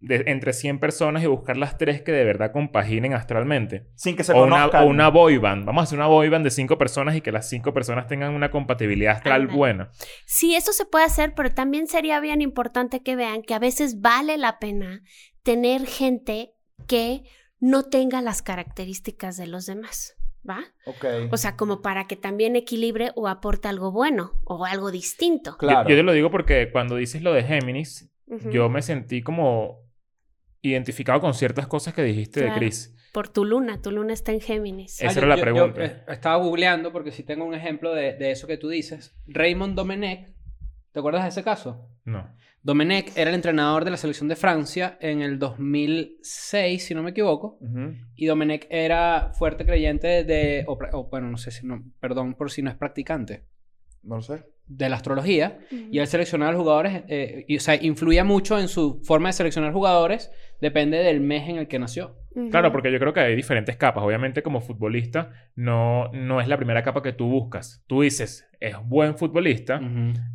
de entre 100 personas y buscar las tres que de verdad compaginen astralmente. sin que se O una, conozcan. o una boy band. Vamos a hacer una boy band de 5 personas y que las 5 personas tengan una compatibilidad astral buena. Sí, eso se puede hacer, pero también sería bien importante que vean que a veces vale la pena tener gente que no tenga las características de los demás, ¿va? Ok. O sea, como para que también equilibre o aporte algo bueno o algo distinto. Yo- claro. Yo, te lo digo porque cuando dices lo de Géminis, yo me sentí como identificado con ciertas cosas que dijiste Claro. de Chris. Por tu luna, tu luna está en Géminis. Esa Ah, era yo- la pregunta. yo, eh, estaba googleando porque si tengo un ejemplo de, de eso que tú dices. Raymond Domenech, ¿te acuerdas de ese caso? No. Domenech era el entrenador de la selección de Francia en el 2006, si no me equivoco. Y Domenech era fuerte creyente de... O, bueno, no sé si no... Perdón por si no es practicante. No lo sé. de la astrología y él seleccionaba a los jugadores, eh, y, o sea, influía mucho en su forma de seleccionar jugadores, depende del mes en el que nació. Claro, porque yo creo que hay diferentes capas. Obviamente, como futbolista, no, no es la primera capa que tú buscas. Tú dices, es buen futbolista,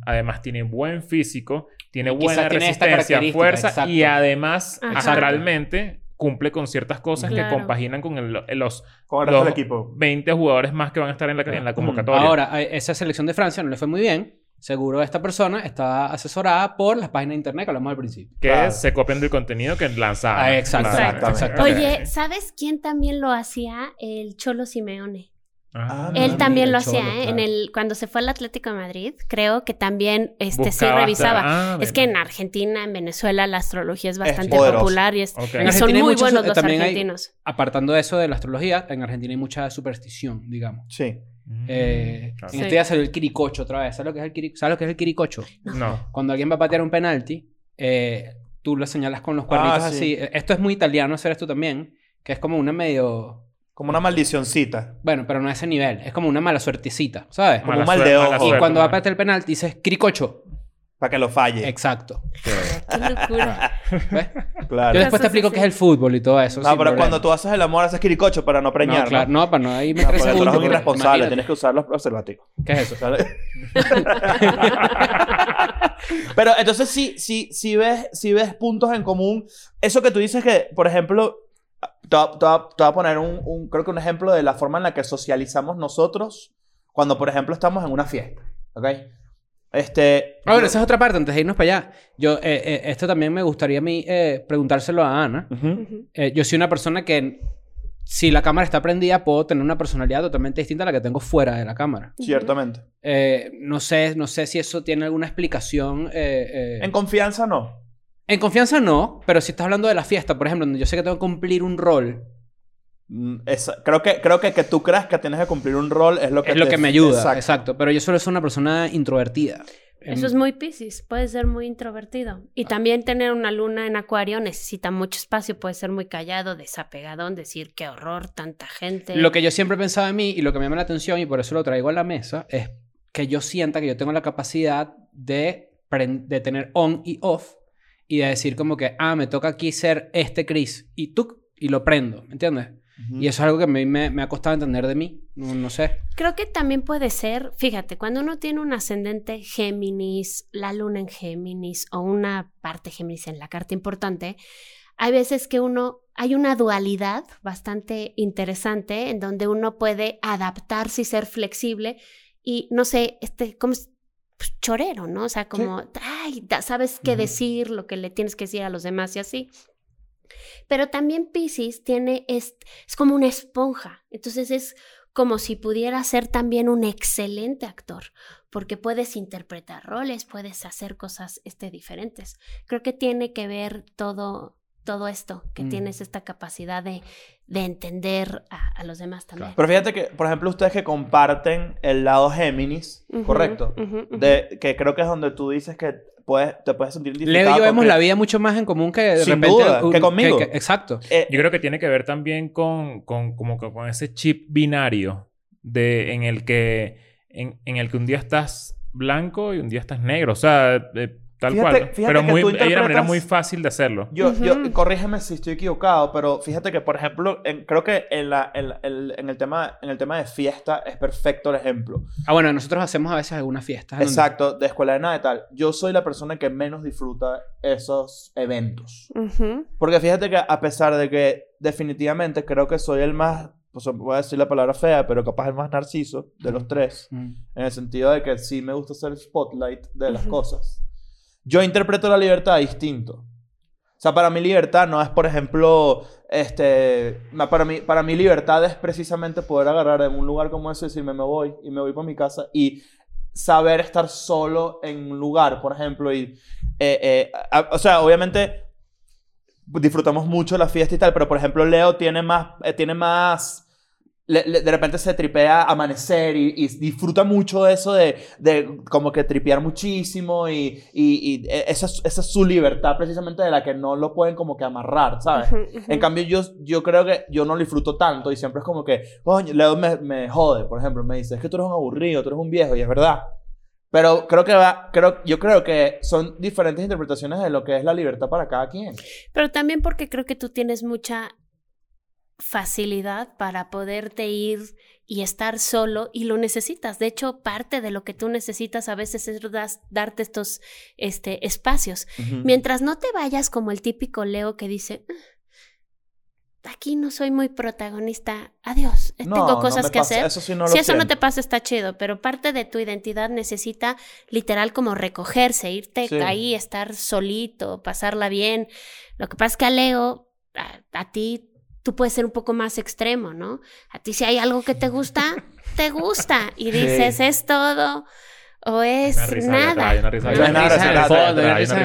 además tiene buen físico, tiene Y buena tiene resistencia, fuerza exacto. y además, astralmente, cumple con ciertas cosas que compaginan con el- los Con el resto Los- del equipo. 20 jugadores más que van a estar en la, en la convocatoria. Ahora, a esa selección de Francia no le fue muy bien. Seguro esta persona está asesorada por las páginas de internet que hablamos al principio. que Claro. se copian del contenido que lanzaban. Ah, exacto, Exactamente. exactamente. Oye, ¿sabes quién también lo hacía? El Cholo Simeone. Ah, Ah, Él también lo el Cholo, hacía, ¿eh? En claro. el, cuando se fue al Atlético de Madrid, creo que también este, sí Buscaba revisaba. ah, es que en Argentina, en Venezuela, la astrología es bastante poderosa. popular y, es, Ok. y En son muy muchos- buenos los también hay- argentinos. Apartando eso de la astrología, en Argentina hay mucha superstición, digamos. Sí. Mm, Eh, claro. En Sí. este día salió el quiricocho otra vez. ¿Sabes lo que es el, quiri- ¿Sabes lo que es el quiricocho? No. Cuando alguien va a patear un penalti, eh, tú lo señalas con los cuernitos Ah, sí. así. Eh, Esto es muy italiano hacer esto también, que es como una medio... Como una maldicioncita. Bueno, pero no a ese nivel. Es como una mala suertecita, ¿sabes? Como Mala un mal de ojo. Y cuando va a patear el penalti dices quiricocho. Para que lo falle. Exacto. Qué locura. ¿Ves? Claro. Yo después te explico qué es el fútbol y todo eso. No, pero problema. cuando tú haces el amor haces quiricocho para no preñar. No, claro, no, para no ahí me No, porque tú eres un irresponsable. imagínate. Tienes que usar los preservativos. ¿Qué es eso? ¿Sale? Pero entonces sí, sí, sí ves, sí ves puntos en común. Eso que tú dices que, por ejemplo, te voy a- te te voy a poner un, un- creo que un ejemplo de la forma en la que socializamos nosotros cuando, por ejemplo, estamos en una fiesta. ¿Ok? Este. Ahora, yo- esa es otra parte, antes de irnos para allá. Yo, eh, eh, esto también me gustaría a mí eh, preguntárselo a Ana. Eh, yo soy una persona que, si la cámara está prendida, puedo tener una personalidad totalmente distinta a la que tengo fuera de la cámara. Ciertamente. Eh, no, sé, no sé si eso tiene alguna explicación. eh, eh, En confianza no. En confianza no, pero si estás hablando de la fiesta, por ejemplo, donde yo sé que tengo que cumplir un rol, Mm, esa- creo que, creo que que tú creas que tienes que cumplir un rol es lo que es lo te- que me ayuda. Exacto. Exacto. Pero yo suelo ser una persona introvertida. Eso es muy piscis, puede ser muy introvertido. Y también tener una luna en acuario necesita mucho espacio, puede ser muy callado, desapegadón, decir qué horror, tanta gente. Lo que yo siempre he pensado en mí y lo que me llama la atención y por eso lo traigo a la mesa es que yo sienta que yo tengo la capacidad de, de tener on y off y de decir como que, ah, me toca aquí ser este Chris y tú y lo prendo, ¿me entiendes? Y eso es algo que a mí me, me ha costado entender de mí, no, no sé. Creo que también puede ser, fíjate, cuando uno tiene un ascendente Géminis, la luna en Géminis o una parte Géminis en la carta importante, hay veces que uno, hay una dualidad bastante interesante en donde uno puede adaptarse y ser flexible y no sé, este, como es pues, chorero, ¿no? O sea, como, ay, sabes qué decir, lo que le tienes que decir a los demás y así. Pero también Pisces tiene, es, es como una esponja. Entonces es como si pudiera ser también un excelente actor, porque puedes interpretar roles, puedes hacer cosas este, diferentes. Creo que tiene que ver todo, todo esto, que Mm. tienes esta capacidad de, de entender a, a los demás también. Pero fíjate que, por ejemplo, ustedes que comparten el lado Géminis, correcto, de, que creo que es donde tú dices que puedes, te puedes sentir Leo y identificado yo vemos que- la vida mucho más en común que de Sin repente... duda, que conmigo. exacto. Eh, Yo creo que tiene que ver también con, con, como que con ese chip binario de, en, el que, en, en el que un día estás blanco y un día estás negro. O sea, eh, tal Fíjate- cual. fíjate Pero muy, hay una manera muy fácil de hacerlo. Yo, yo, Ujú. corrígeme si estoy equivocado, pero fíjate que, por ejemplo, en- creo que en, la, en, en el tema, en el tema de fiesta es perfecto el ejemplo. Ah, bueno, nosotros hacemos a veces algunas fiestas. en donde- Exacto, de escuela de nada y tal. Yo soy la persona que menos disfruta esos eventos. Ujú. Porque fíjate que a pesar de que definitivamente creo que soy el más, pues voy a decir la palabra fea, pero capaz el más narciso de los tres, Mm. en el sentido de que sí me gusta ser el spotlight de las cosas. Yo interpreto la libertad distinto. O sea, para mí libertad no es, por ejemplo, este, para mí, para libertad es precisamente poder agarrar en un lugar como ese y decirme me voy y me voy para mi casa y saber estar solo en un lugar, por ejemplo, y, eh, eh, o sea, obviamente disfrutamos mucho la fiesta y tal, pero por ejemplo Leo tiene más, eh, tiene más, le- le- de repente se tripea amanecer y, y disfruta mucho eso de, de como que tripear muchísimo y, y, y esa, es- esa es su libertad precisamente de la que no lo pueden como que amarrar, ¿sabes? Ujú, ujú. En cambio, yo, yo creo que yo no lo disfruto tanto y siempre es como que, coño, Leo me, me jode, por ejemplo, me dice, es que tú eres un aburrido, tú eres un viejo, y es verdad. Pero creo que va, creo, yo creo que son diferentes interpretaciones de lo que es la libertad para cada quien. Pero también porque creo que tú tienes mucha facilidad para poderte ir y estar solo y lo necesitas. De hecho, parte de lo que tú necesitas a veces es das- darte estos este, espacios. Mientras no te vayas como el típico Leo que dice, "Ah, aquí no soy muy protagonista, adiós, eh, No, tengo cosas que pasa, hacer. Eso sí no lo si eso no te pasa está chido, pero parte de tu identidad necesita literal como recogerse, irte Sí. ahí, estar solito, pasarla bien. Lo que pasa es que a Leo, a, a ti, tú puedes ser un poco más extremo, ¿no? A ti si hay algo que te gusta, te gusta y dices, es todo o es nada.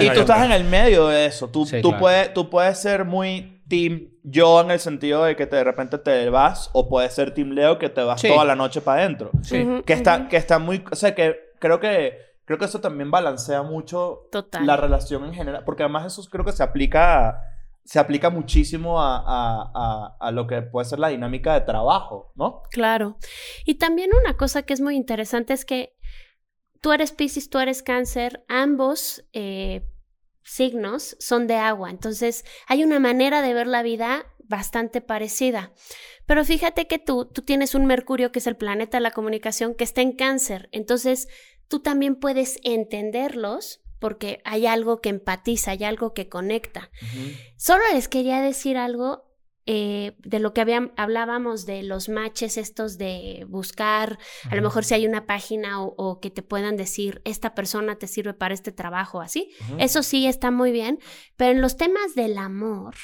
Y tú estás en el medio de eso. Tú, Sí, tú, claro. puedes, tú puedes ser muy team yo en el sentido de que te, de repente te vas, o puedes ser team Leo que te vas Sí. toda la noche para adentro. Sí. Que está, que está muy. O sea, que creo que. Creo que eso también balancea mucho Total. la relación en general. Porque además eso creo que se aplica. a- se aplica muchísimo a, a- a- lo que puede ser la dinámica de trabajo, ¿no? Claro. Y también una cosa que es muy interesante es que tú eres Pisces, tú eres Cáncer, ambos eh, signos son de agua. Entonces hay una manera de ver la vida bastante parecida. Pero fíjate que tú, tú tienes un Mercurio que es el planeta de la comunicación que está en Cáncer. Entonces tú también puedes entenderlos porque hay algo que empatiza, hay algo que conecta. Solo les quería decir algo eh, de lo que hablábamos de los matches estos de buscar, a lo mejor si hay una página o, o que te puedan decir, esta persona te sirve para este trabajo, así. Eso sí está muy bien, pero en los temas del amor,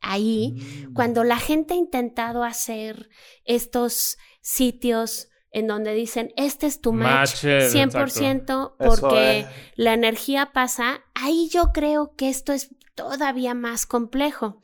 ahí, Mm. cuando la gente ha intentado hacer estos sitios en donde dicen, este es tu match, Matches, 100% Eso porque es. la energía pasa, ahí yo creo que esto es todavía más complejo,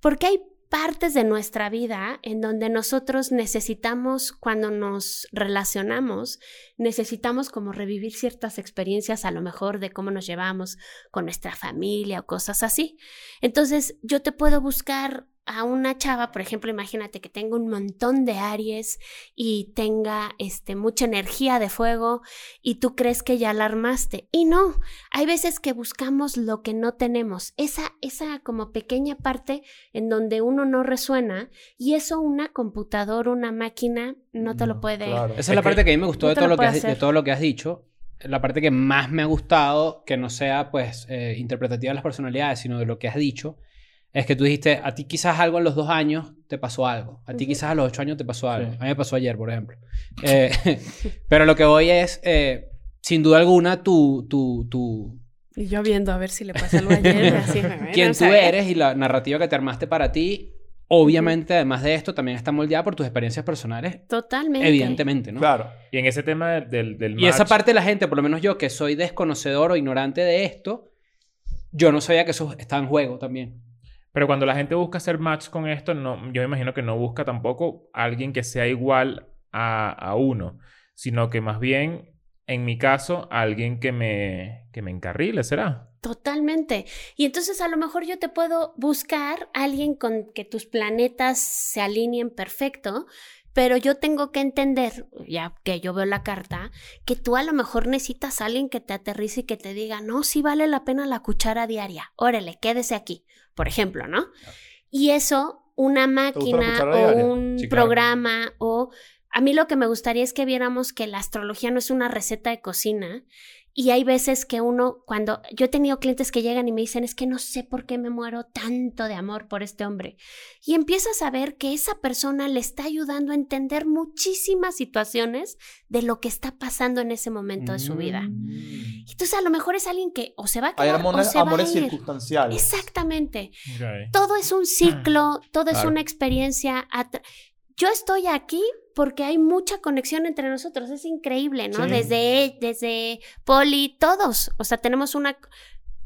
porque hay partes de nuestra vida en donde nosotros necesitamos, cuando nos relacionamos, necesitamos como revivir ciertas experiencias, a lo mejor de cómo nos llevamos con nuestra familia o cosas así. Entonces, yo te puedo buscar a una chava, por ejemplo, imagínate que tenga un montón de Aries y tenga este, mucha energía de fuego y tú crees que ya la armaste. Y no, hay veces que buscamos lo que no tenemos, esa, esa como pequeña parte en donde uno no resuena y eso una computadora, una máquina no te lo puede... claro. Esa es, Es la que- parte que a mí me gustó no de todo, lo lo que has, de todo lo que has dicho. La parte que más me ha gustado, que no sea pues eh, interpretativa de las personalidades, sino de lo que has dicho, es que tú dijiste, a ti quizás algo en los dos años te pasó algo. A ti quizás a los ocho años te pasó algo. Sí. A mí me pasó ayer, por ejemplo. Eh, pero lo que voy es, eh, sin duda alguna, tu, tu, tu, Y yo viendo a ver si le pasa algo ayer. así, quién tú eres y la narrativa que te armaste para ti, obviamente, además de esto, también está moldeada por tus experiencias personales, Totalmente. evidentemente, ¿no? Claro. Y en ese tema del, del, del Y esa match, parte de la gente, por lo menos yo, que soy desconocedor o ignorante de esto, yo no sabía que eso está en juego también. Pero cuando la gente busca hacer match con esto, no, yo me imagino que no busca tampoco alguien que sea igual a, a uno, sino que más bien, en mi caso, alguien que me, que me encarrile, ¿será? Totalmente. Y entonces a lo mejor yo te puedo buscar alguien con que tus planetas se alineen perfecto, pero yo tengo que entender, ya que yo veo la carta, que tú a lo mejor necesitas a alguien que te aterrice y que te diga, no, sí vale la pena la cuchara diaria, órale, quédese aquí, por ejemplo, ¿no? Y eso, una máquina o diaria? un Sí, claro. programa o... A mí lo que me gustaría es que viéramos que la astrología no es una receta de cocina, y hay veces que uno, cuando yo he tenido clientes que llegan y me dicen, es que no sé por qué me muero tanto de amor por este hombre. Y empiezas a ver que esa persona le está ayudando a entender muchísimas situaciones de lo que está pasando en ese momento de su vida. Mm. Entonces a lo mejor es alguien que o se va a Hay quedar o amores, se va a ir. circunstanciales. Exactamente. Todo es un ciclo, todo es una experiencia. Yo estoy aquí porque hay mucha conexión entre nosotros. Es increíble, ¿no? Sí. Desde, desde Poli, todos. O sea, tenemos una...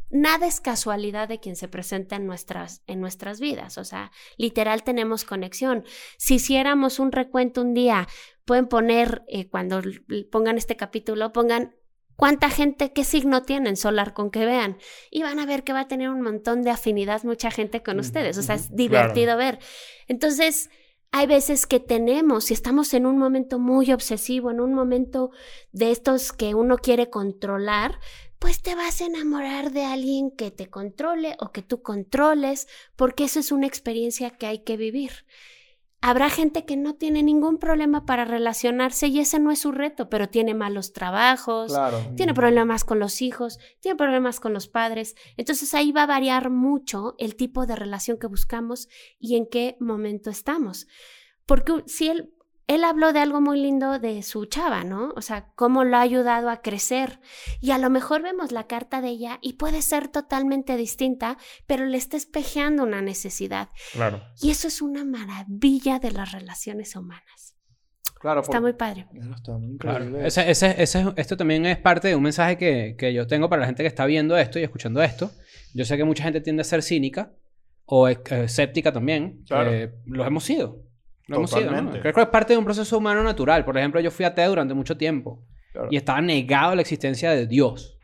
Nada es casualidad de quien se presenta en nuestras, en nuestras vidas. O sea, literal tenemos conexión. Si hiciéramos un recuento un día, pueden poner, eh, cuando pongan este capítulo, pongan cuánta gente, qué signo tienen solar con que vean. Y van a ver que va a tener un montón de afinidad mucha gente con ustedes. O sea, es divertido ver. Entonces, Hay veces que tenemos, si estamos en un momento muy obsesivo, en un momento de estos que uno quiere controlar, pues te vas a enamorar de alguien que te controle o que tú controles, porque eso es una experiencia que hay que vivir. Habrá gente que no tiene ningún problema para relacionarse y ese no es su reto, pero tiene malos trabajos, Claro. tiene problemas con los hijos, tiene problemas con los padres. Entonces ahí va a variar mucho el tipo de relación que buscamos y en qué momento estamos. Porque si él, él habló de algo muy lindo de su chava, ¿no? O sea, cómo lo ha ayudado a crecer. Y a lo mejor vemos la carta de ella y puede ser totalmente distinta, pero le está espejeando una necesidad. Claro. Y eso es una maravilla de las relaciones humanas. Claro, Está por- muy padre. Está muy Claro. Ese- ese- ese- esto también es parte de un mensaje que, que yo tengo para la gente que está viendo esto y escuchando esto. Yo sé que mucha gente tiende a ser cínica o eh, escéptica también. Claro. Eh, los hemos sido. Lo hemos sido, ¿no? Totalmente. Creo que es parte de un proceso humano natural. Por ejemplo, yo fui ateo durante mucho tiempo Claro. y estaba negado a la existencia de Dios.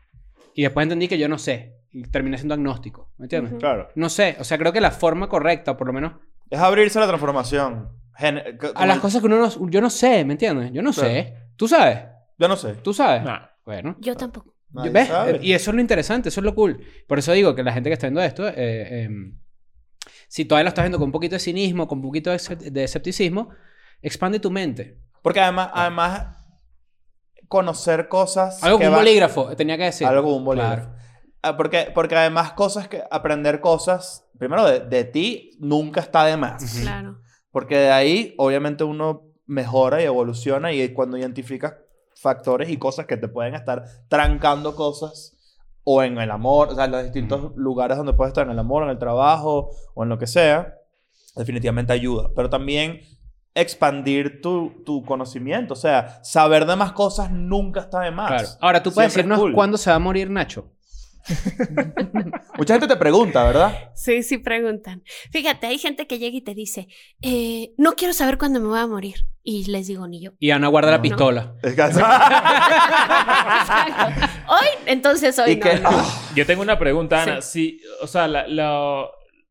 Y después entendí que yo no sé. Y terminé siendo agnóstico. ¿Me entiendes? Ujú. Claro. No sé. O sea, creo que la forma correcta, o por lo menos Es abrirse a la transformación. Gen- c- a las el- cosas que uno no... Yo no sé, ¿me entiendes? Yo no Claro. sé. ¿Tú sabes? Yo no sé. ¿Tú sabes? Nah. Bueno. Yo tampoco. Nadie ¿Ves? sabe. Eh, Y eso es lo interesante, eso es lo cool. Por eso digo que la gente que está viendo esto, eh, em, si todavía lo estás viendo con un poquito de cinismo, con un poquito de, escep- de escepticismo, expande tu mente. Porque además, además conocer cosas. Algo como un va- bolígrafo, tenía que decir. Algo como un bolígrafo. Claro. Ah, Porque, porque además cosas que... Aprender cosas, primero de, de ti, nunca está de más. Claro. Porque de ahí, obviamente, uno mejora y evoluciona y cuando identificas factores y cosas que te pueden estar trancando cosas o en el amor, o sea, en los distintos lugares donde puedes estar, en el amor, en el trabajo o en lo que sea, definitivamente ayuda. Pero también expandir tu, tu conocimiento, o sea, saber de más cosas nunca está de más. Claro. Ahora, tú puedes Siempre decirnos cool. cuándo se va a morir Nacho. Mucha gente te pregunta, ¿verdad? Sí, sí preguntan. Fíjate, hay gente que llega y te dice, eh, no quiero saber cuándo me voy a morir. Y les digo, ni yo. Y Ana guarda la pistola. Hoy, entonces hoy y no. que, no. Yo tengo una pregunta, Ana. Sí. Si, o sea, la-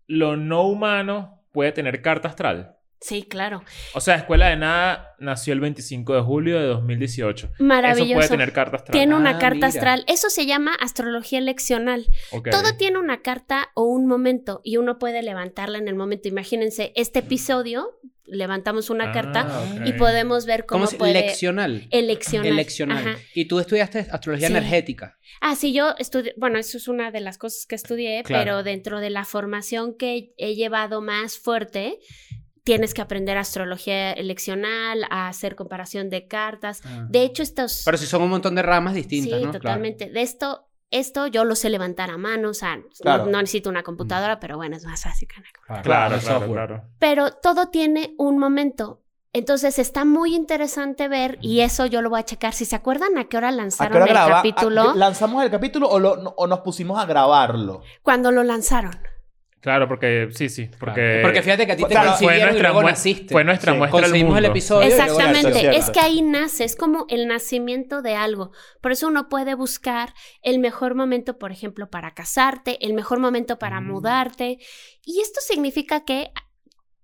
lo no humano puede tener carta astral. Sí, claro. O sea, Escuela de Nada nació el 25 de julio de 2018. Maravilloso. Eso puede tener carta astral. Tiene una Ah, carta mira. astral. Eso se llama astrología leccional. Todo tiene una carta o un momento y uno puede levantarla en el momento. Imagínense, este episodio, levantamos una Ah, carta y podemos ver cómo, ¿Cómo puede... Leccional. Eleccional. Eleccional. Ajá. Y tú estudiaste astrología Sí. energética. Ah, sí, yo estudié, bueno, eso es una de las cosas que estudié, Claro. pero dentro de la formación que he llevado más fuerte, tienes que aprender astrología eleccional, a hacer comparación de cartas. De hecho, estos... Pero si son un montón de ramas distintas, sí, ¿no? Claro. totalmente. De esto, esto yo lo sé levantar a mano, o sea, no- Claro. no, necesito una computadora, pero bueno, es más fácil que una computadora. Claro, claro, claro. Pero todo tiene un momento. Entonces está muy interesante ver, y eso yo lo voy a checar. Si se acuerdan a qué hora ¿A lanzaron qué hora el capítulo, ¿Lanzamos el capítulo o, lo- no- o nos pusimos a grabarlo? cuando lo lanzaron. Porque porque sí, sí. Porque, Claro. Porque fíjate que a ti te Claro, consiguieron y nuestra luego mue- naciste. Fue nuestra Sí. muestra al Conseguimos el mundo. episodio. y luego Exactamente, es que ahí nace, es como el nacimiento de algo. Por eso uno puede buscar el mejor momento, por ejemplo, para casarte, el mejor momento para Mm. mudarte. Y esto significa que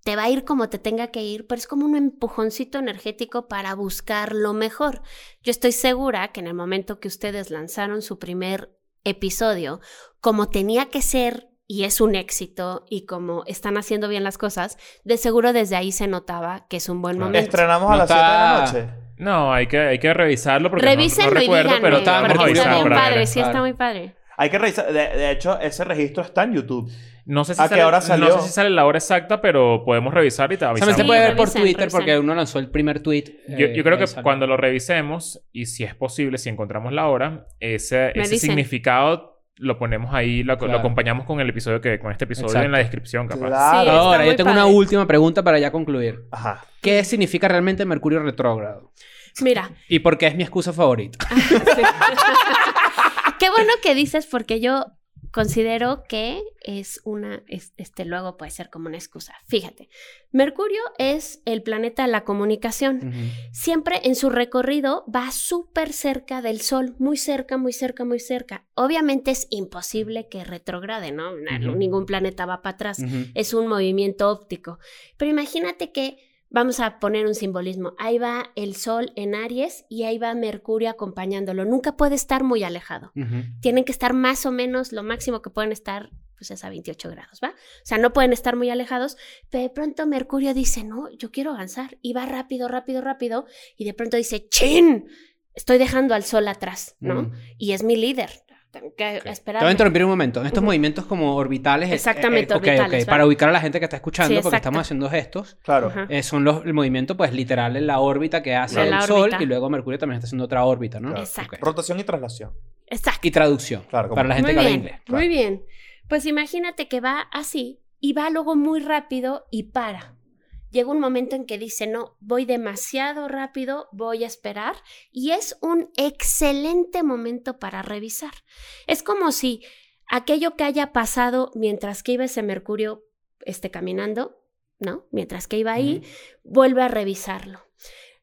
te va a ir como te tenga que ir, pero es como un empujoncito energético para buscar lo mejor. Yo estoy segura que en el momento que ustedes lanzaron su primer episodio, como tenía que ser y es un éxito y como están haciendo bien las cosas, de seguro desde ahí se notaba que es un buen Claro. momento. Estrenamos a No las 7 de la noche. No, hay que, hay que revisarlo porque no- no, Revísenlo recuerdo, y díganme, pero estábamos porque está para padre, ver. sí está Claro. muy padre. Hay que revisar. De, de hecho, ese registro está en YouTube. No sé si ¿A qué sale, hora salió? No sé si sale la hora exacta, pero podemos revisar y te También avisamos. se Sí, puede ver por revisen, Twitter revisen. porque uno lanzó el primer tweet. Yo, eh, yo creo que ahí sale. cuando lo revisemos, y si es posible, si encontramos la hora, ese, ese significado lo ponemos ahí, lo, acompañamos con el episodio que, con este episodio Exacto. en la descripción, capaz. Claro. Sí, Ahora, yo tengo una última pregunta para ya concluir. Ajá. ¿Qué significa realmente Mercurio retrógrado? Mira, ¿Y por qué es mi excusa favorita? qué bueno que dices porque yo considero que es una, es- este luego puede ser como una excusa. Fíjate, Mercurio es el planeta de la comunicación. Siempre en su recorrido va súper cerca del Sol, muy cerca, muy cerca, muy cerca. Obviamente es imposible que retrograde, ¿no? Ningún planeta va para atrás. Es un movimiento óptico. Pero imagínate que vamos a poner un simbolismo. Ahí va el Sol en Aries y ahí va Mercurio acompañándolo. Nunca puede estar muy alejado. Tienen que estar más o menos, lo máximo que pueden estar, pues es a 28 grados, ¿va? O sea, no pueden estar muy alejados, pero de pronto Mercurio dice, no, yo quiero avanzar. Y va rápido, rápido, rápido. Y de pronto dice, ¡chin! Estoy dejando al Sol atrás, ¿no? Y es mi líder. Que esperar. Te voy a interrumpir un momento. Estos movimientos como orbitales. eh, Exactamente, eh, ok, ok. orbitales. Para ubicar a la gente que está escuchando, Sí, porque estamos haciendo gestos. Claro. Eh, son los, el movimiento, pues, literal en la órbita que hace el Sol órbita. y luego Mercurio también está haciendo otra órbita, ¿no? Claro. Exacto. Rotación y traslación. Exacto. Y traducción. Claro, como- para la gente muy que habla inglés. Muy bien. Pues imagínate que va así y va luego muy rápido y para. Llega un momento en que dice, no, voy demasiado rápido, voy a esperar. Y es un excelente momento para revisar. Es como si aquello que haya pasado mientras que iba ese Mercurio esté caminando, ¿no? Mientras que iba ahí, vuelve a revisarlo.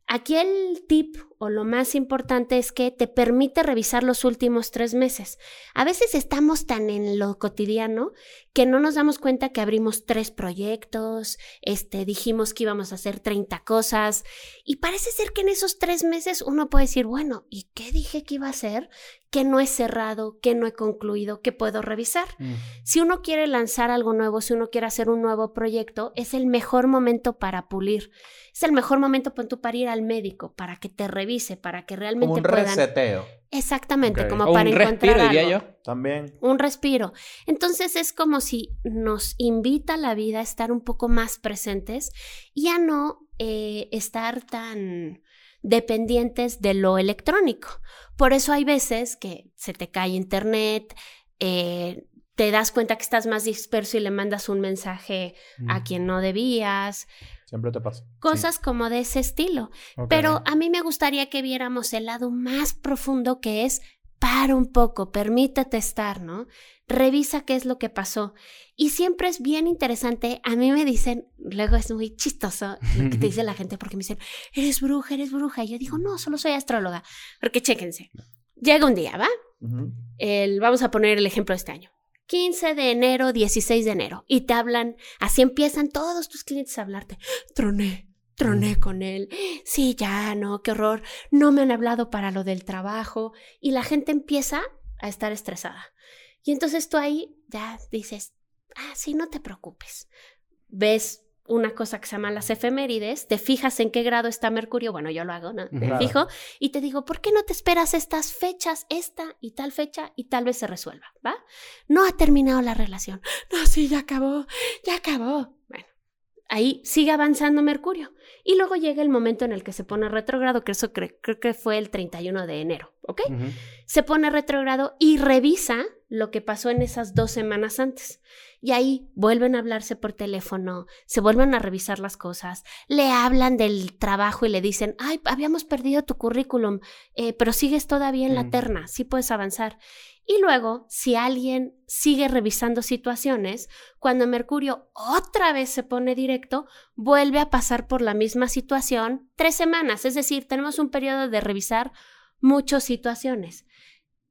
Aquí el tip o lo más importante es que te permite revisar los últimos tres meses. A veces estamos tan en lo cotidiano que no nos damos cuenta que abrimos tres proyectos, este, dijimos que íbamos a hacer 30 cosas y parece ser que en esos tres meses uno puede decir, bueno, ¿y qué dije que iba a hacer? ¿Qué no he cerrado? ¿Qué no he concluido? ¿Qué puedo revisar? Mm. Si uno quiere lanzar algo nuevo, si uno quiere hacer un nuevo proyecto, es el mejor momento para pulir. Es el mejor momento pon tú, para ir al médico, para que te revise, para que realmente Como un puedan. reseteo. Exactamente, como O para un encontrar respiro, diría algo. yo. También. Un respiro. Entonces es como si nos invita la vida a estar un poco más presentes y a no eh, estar tan dependientes de lo electrónico. Por eso hay veces que se te cae internet, eh, te das cuenta que estás más disperso y le mandas un mensaje a Mm. quien no debías, Siempre te pasa. cosas como de ese estilo. Ok. Pero a mí me gustaría que viéramos el lado más profundo que es para un poco, permítete estar, ¿no? Revisa qué es lo que pasó. Y siempre es bien interesante. A mí me dicen, luego es muy chistoso lo que te dice la gente porque me dicen, eres bruja, eres bruja. Y yo digo, no, solo soy astróloga. Porque chéquense. Llega un día, ¿va? Ujú. El, vamos a poner el ejemplo de este año. 15 de enero, 16 de enero. Y te hablan, así empiezan todos tus clientes a hablarte. Troné, troné con él. Sí, ya, no, qué horror. No me han hablado para lo del trabajo. Y la gente empieza a estar estresada. Y entonces tú ahí ya dices, ah, sí, no te preocupes. Ves una cosa que se llama las efemérides, te fijas en qué grado está Mercurio, bueno, yo lo hago, ¿no? Me Claro. fijo y te digo, ¿por qué no te esperas estas fechas, esta y tal fecha y tal vez se resuelva, ¿va? No ha terminado la relación. No, sí, ya acabó, ya acabó. Bueno, ahí sigue avanzando Mercurio. Y luego llega el momento en el que se pone retrógrado, que eso cre- creo que fue el 31 de enero, ¿ok? Se pone retrógrado y revisa lo que pasó en esas dos semanas antes. Y ahí vuelven a hablarse por teléfono, se vuelven a revisar las cosas, le hablan del trabajo y le dicen, ay, habíamos perdido tu currículum, eh, pero sigues todavía en la terna, sí puedes avanzar. Y luego, si alguien sigue revisando situaciones, cuando Mercurio otra vez se pone directo, vuelve a pasar por la misma situación tres semanas. Es decir, tenemos un periodo de revisar muchas situaciones.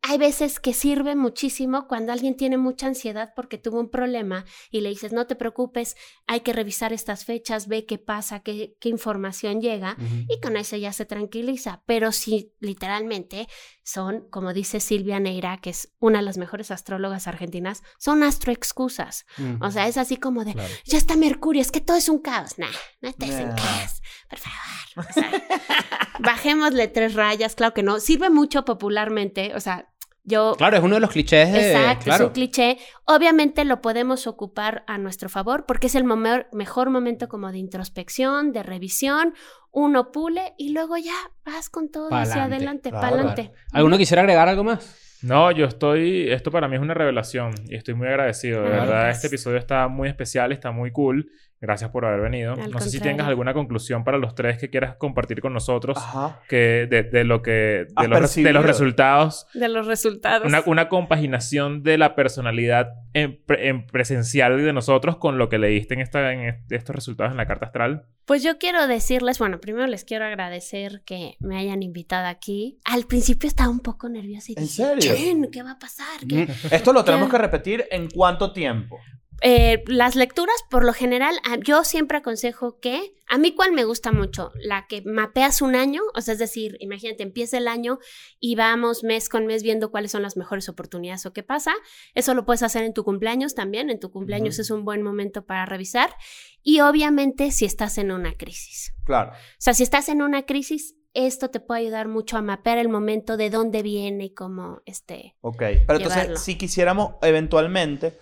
Hay veces que sirve muchísimo cuando alguien tiene mucha ansiedad porque tuvo un problema y le dices, no te preocupes, hay que revisar estas fechas, ve qué pasa, qué, qué información llega y con eso ya se tranquiliza. Pero si literalmente son, como dice Silvia Neira, que es una de las mejores astrólogas argentinas, son astroexcusas. O sea, es así como de, Claro. ya está Mercurio, es que todo es un caos. Nah, no estés en Nah. caos, por favor. O sea, bajémosle tres rayas, claro que no. Sirve mucho popularmente, o sea, yo... Claro, es uno de los clichés de. Exacto, claro. es un cliché. Obviamente lo podemos ocupar a nuestro favor porque es el momer- mejor momento como de introspección, de revisión. Uno pule y luego ya vas con todo hacia Pa'lante, adelante, claro. para adelante. ¿Alguno quisiera agregar algo más? No, yo estoy... Esto para mí es una revelación y estoy muy agradecido. De Ay, verdad, este episodio está muy especial, está muy cool. Gracias por haber venido. Al no sé si tengas alguna conclusión para los tres que quieras compartir con nosotros Ajá. que de, de lo que... De los, de resultados. De los resultados. Una, una compaginación de la personalidad en, pre- en presencial de nosotros con lo que leíste en, esta, en est- estos resultados en la carta astral. Pues yo quiero decirles, bueno, primero les quiero agradecer que me hayan invitado aquí. Al principio estaba un poco nerviosa y ¿En dije, serio? "Chin, ¿Qué va a pasar? ¿Qué-?" Esto lo tenemos ¿Qué? que repetir en cuánto tiempo. Eh, las lecturas, por lo general, a- yo siempre aconsejo que, a mí cuál me gusta mucho, la que mapeas un año, o sea, es decir, imagínate, empieza el año y vamos mes con mes viendo cuáles son las mejores oportunidades o qué pasa. Eso lo puedes hacer en tu cumpleaños también, en tu cumpleaños es un buen momento para revisar. Y obviamente si estás en una crisis. Claro. O sea, si estás en una crisis, esto te puede ayudar mucho a mapear el momento de dónde viene y cómo, este... Ok. Pero entonces, si quisiéramos eventualmente.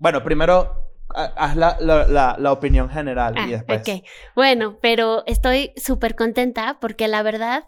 Bueno, primero ha- haz la, la- la- la opinión general y Ah, después. ok. Bueno, pero estoy súper contenta porque la verdad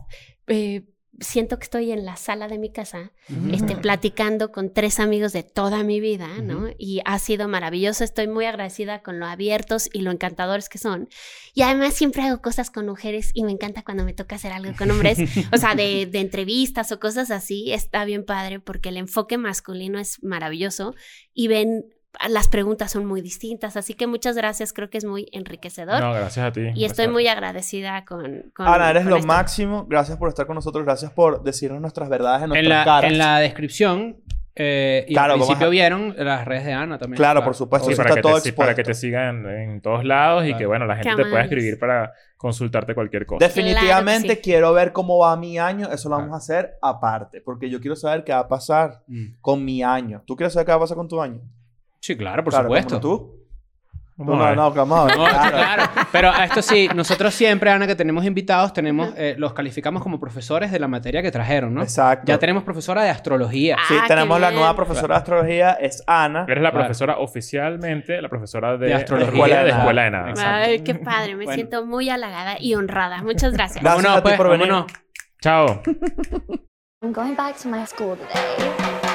eh, siento que estoy en la sala de mi casa, este, platicando con tres amigos de toda mi vida, ¿no? Y ha sido maravilloso. Estoy muy agradecida con lo abiertos y lo encantadores que son. Y además siempre hago cosas con mujeres y me encanta cuando me toca hacer algo con hombres, o sea, de, de entrevistas o cosas así. Está bien padre porque el enfoque masculino es maravilloso y ven. Las preguntas son muy distintas, así que muchas gracias, creo que es muy enriquecedor. No, gracias a ti. Y estoy muy agradecida con... con Ana, eres con lo esto. máximo. Gracias por estar con nosotros. Gracias por decirnos nuestras verdades en nuestras En la, caras. en la descripción, eh, y Claro, al vamos principio a- vieron las redes de Ana también. Claro, por supuesto. Sí, para, está que todo te, para que te sigan en todos lados y que, bueno, la gente te pueda escribir para consultarte cualquier cosa. Definitivamente Claro que sí. quiero ver cómo va mi año. Eso lo Ah. vamos a hacer aparte. Porque yo quiero saber qué va a pasar Mm. con mi año. ¿Tú quieres saber qué va a pasar con tu año? Sí, claro, por Claro, ¿cómo supuesto. no tú? No, no, no, Claro. claro. Pero a esto sí, nosotros siempre, Ana, que tenemos invitados, tenemos, eh, los calificamos como profesores de la materia que trajeron, ¿no? Exacto. Ya tenemos profesora de astrología. Ah, Sí, tenemos la bien. nueva profesora de astrología, es Ana. Eres la Claro. profesora oficialmente, la profesora de, De astrología. Escuela de Nada. Escuela de Nada. Exacto. Ay, qué padre, me Bueno. siento muy halagada y honrada. Muchas gracias. Gracias vámonos, a ti pues, por venir. vámonos. Chao. I'm going back to my school today.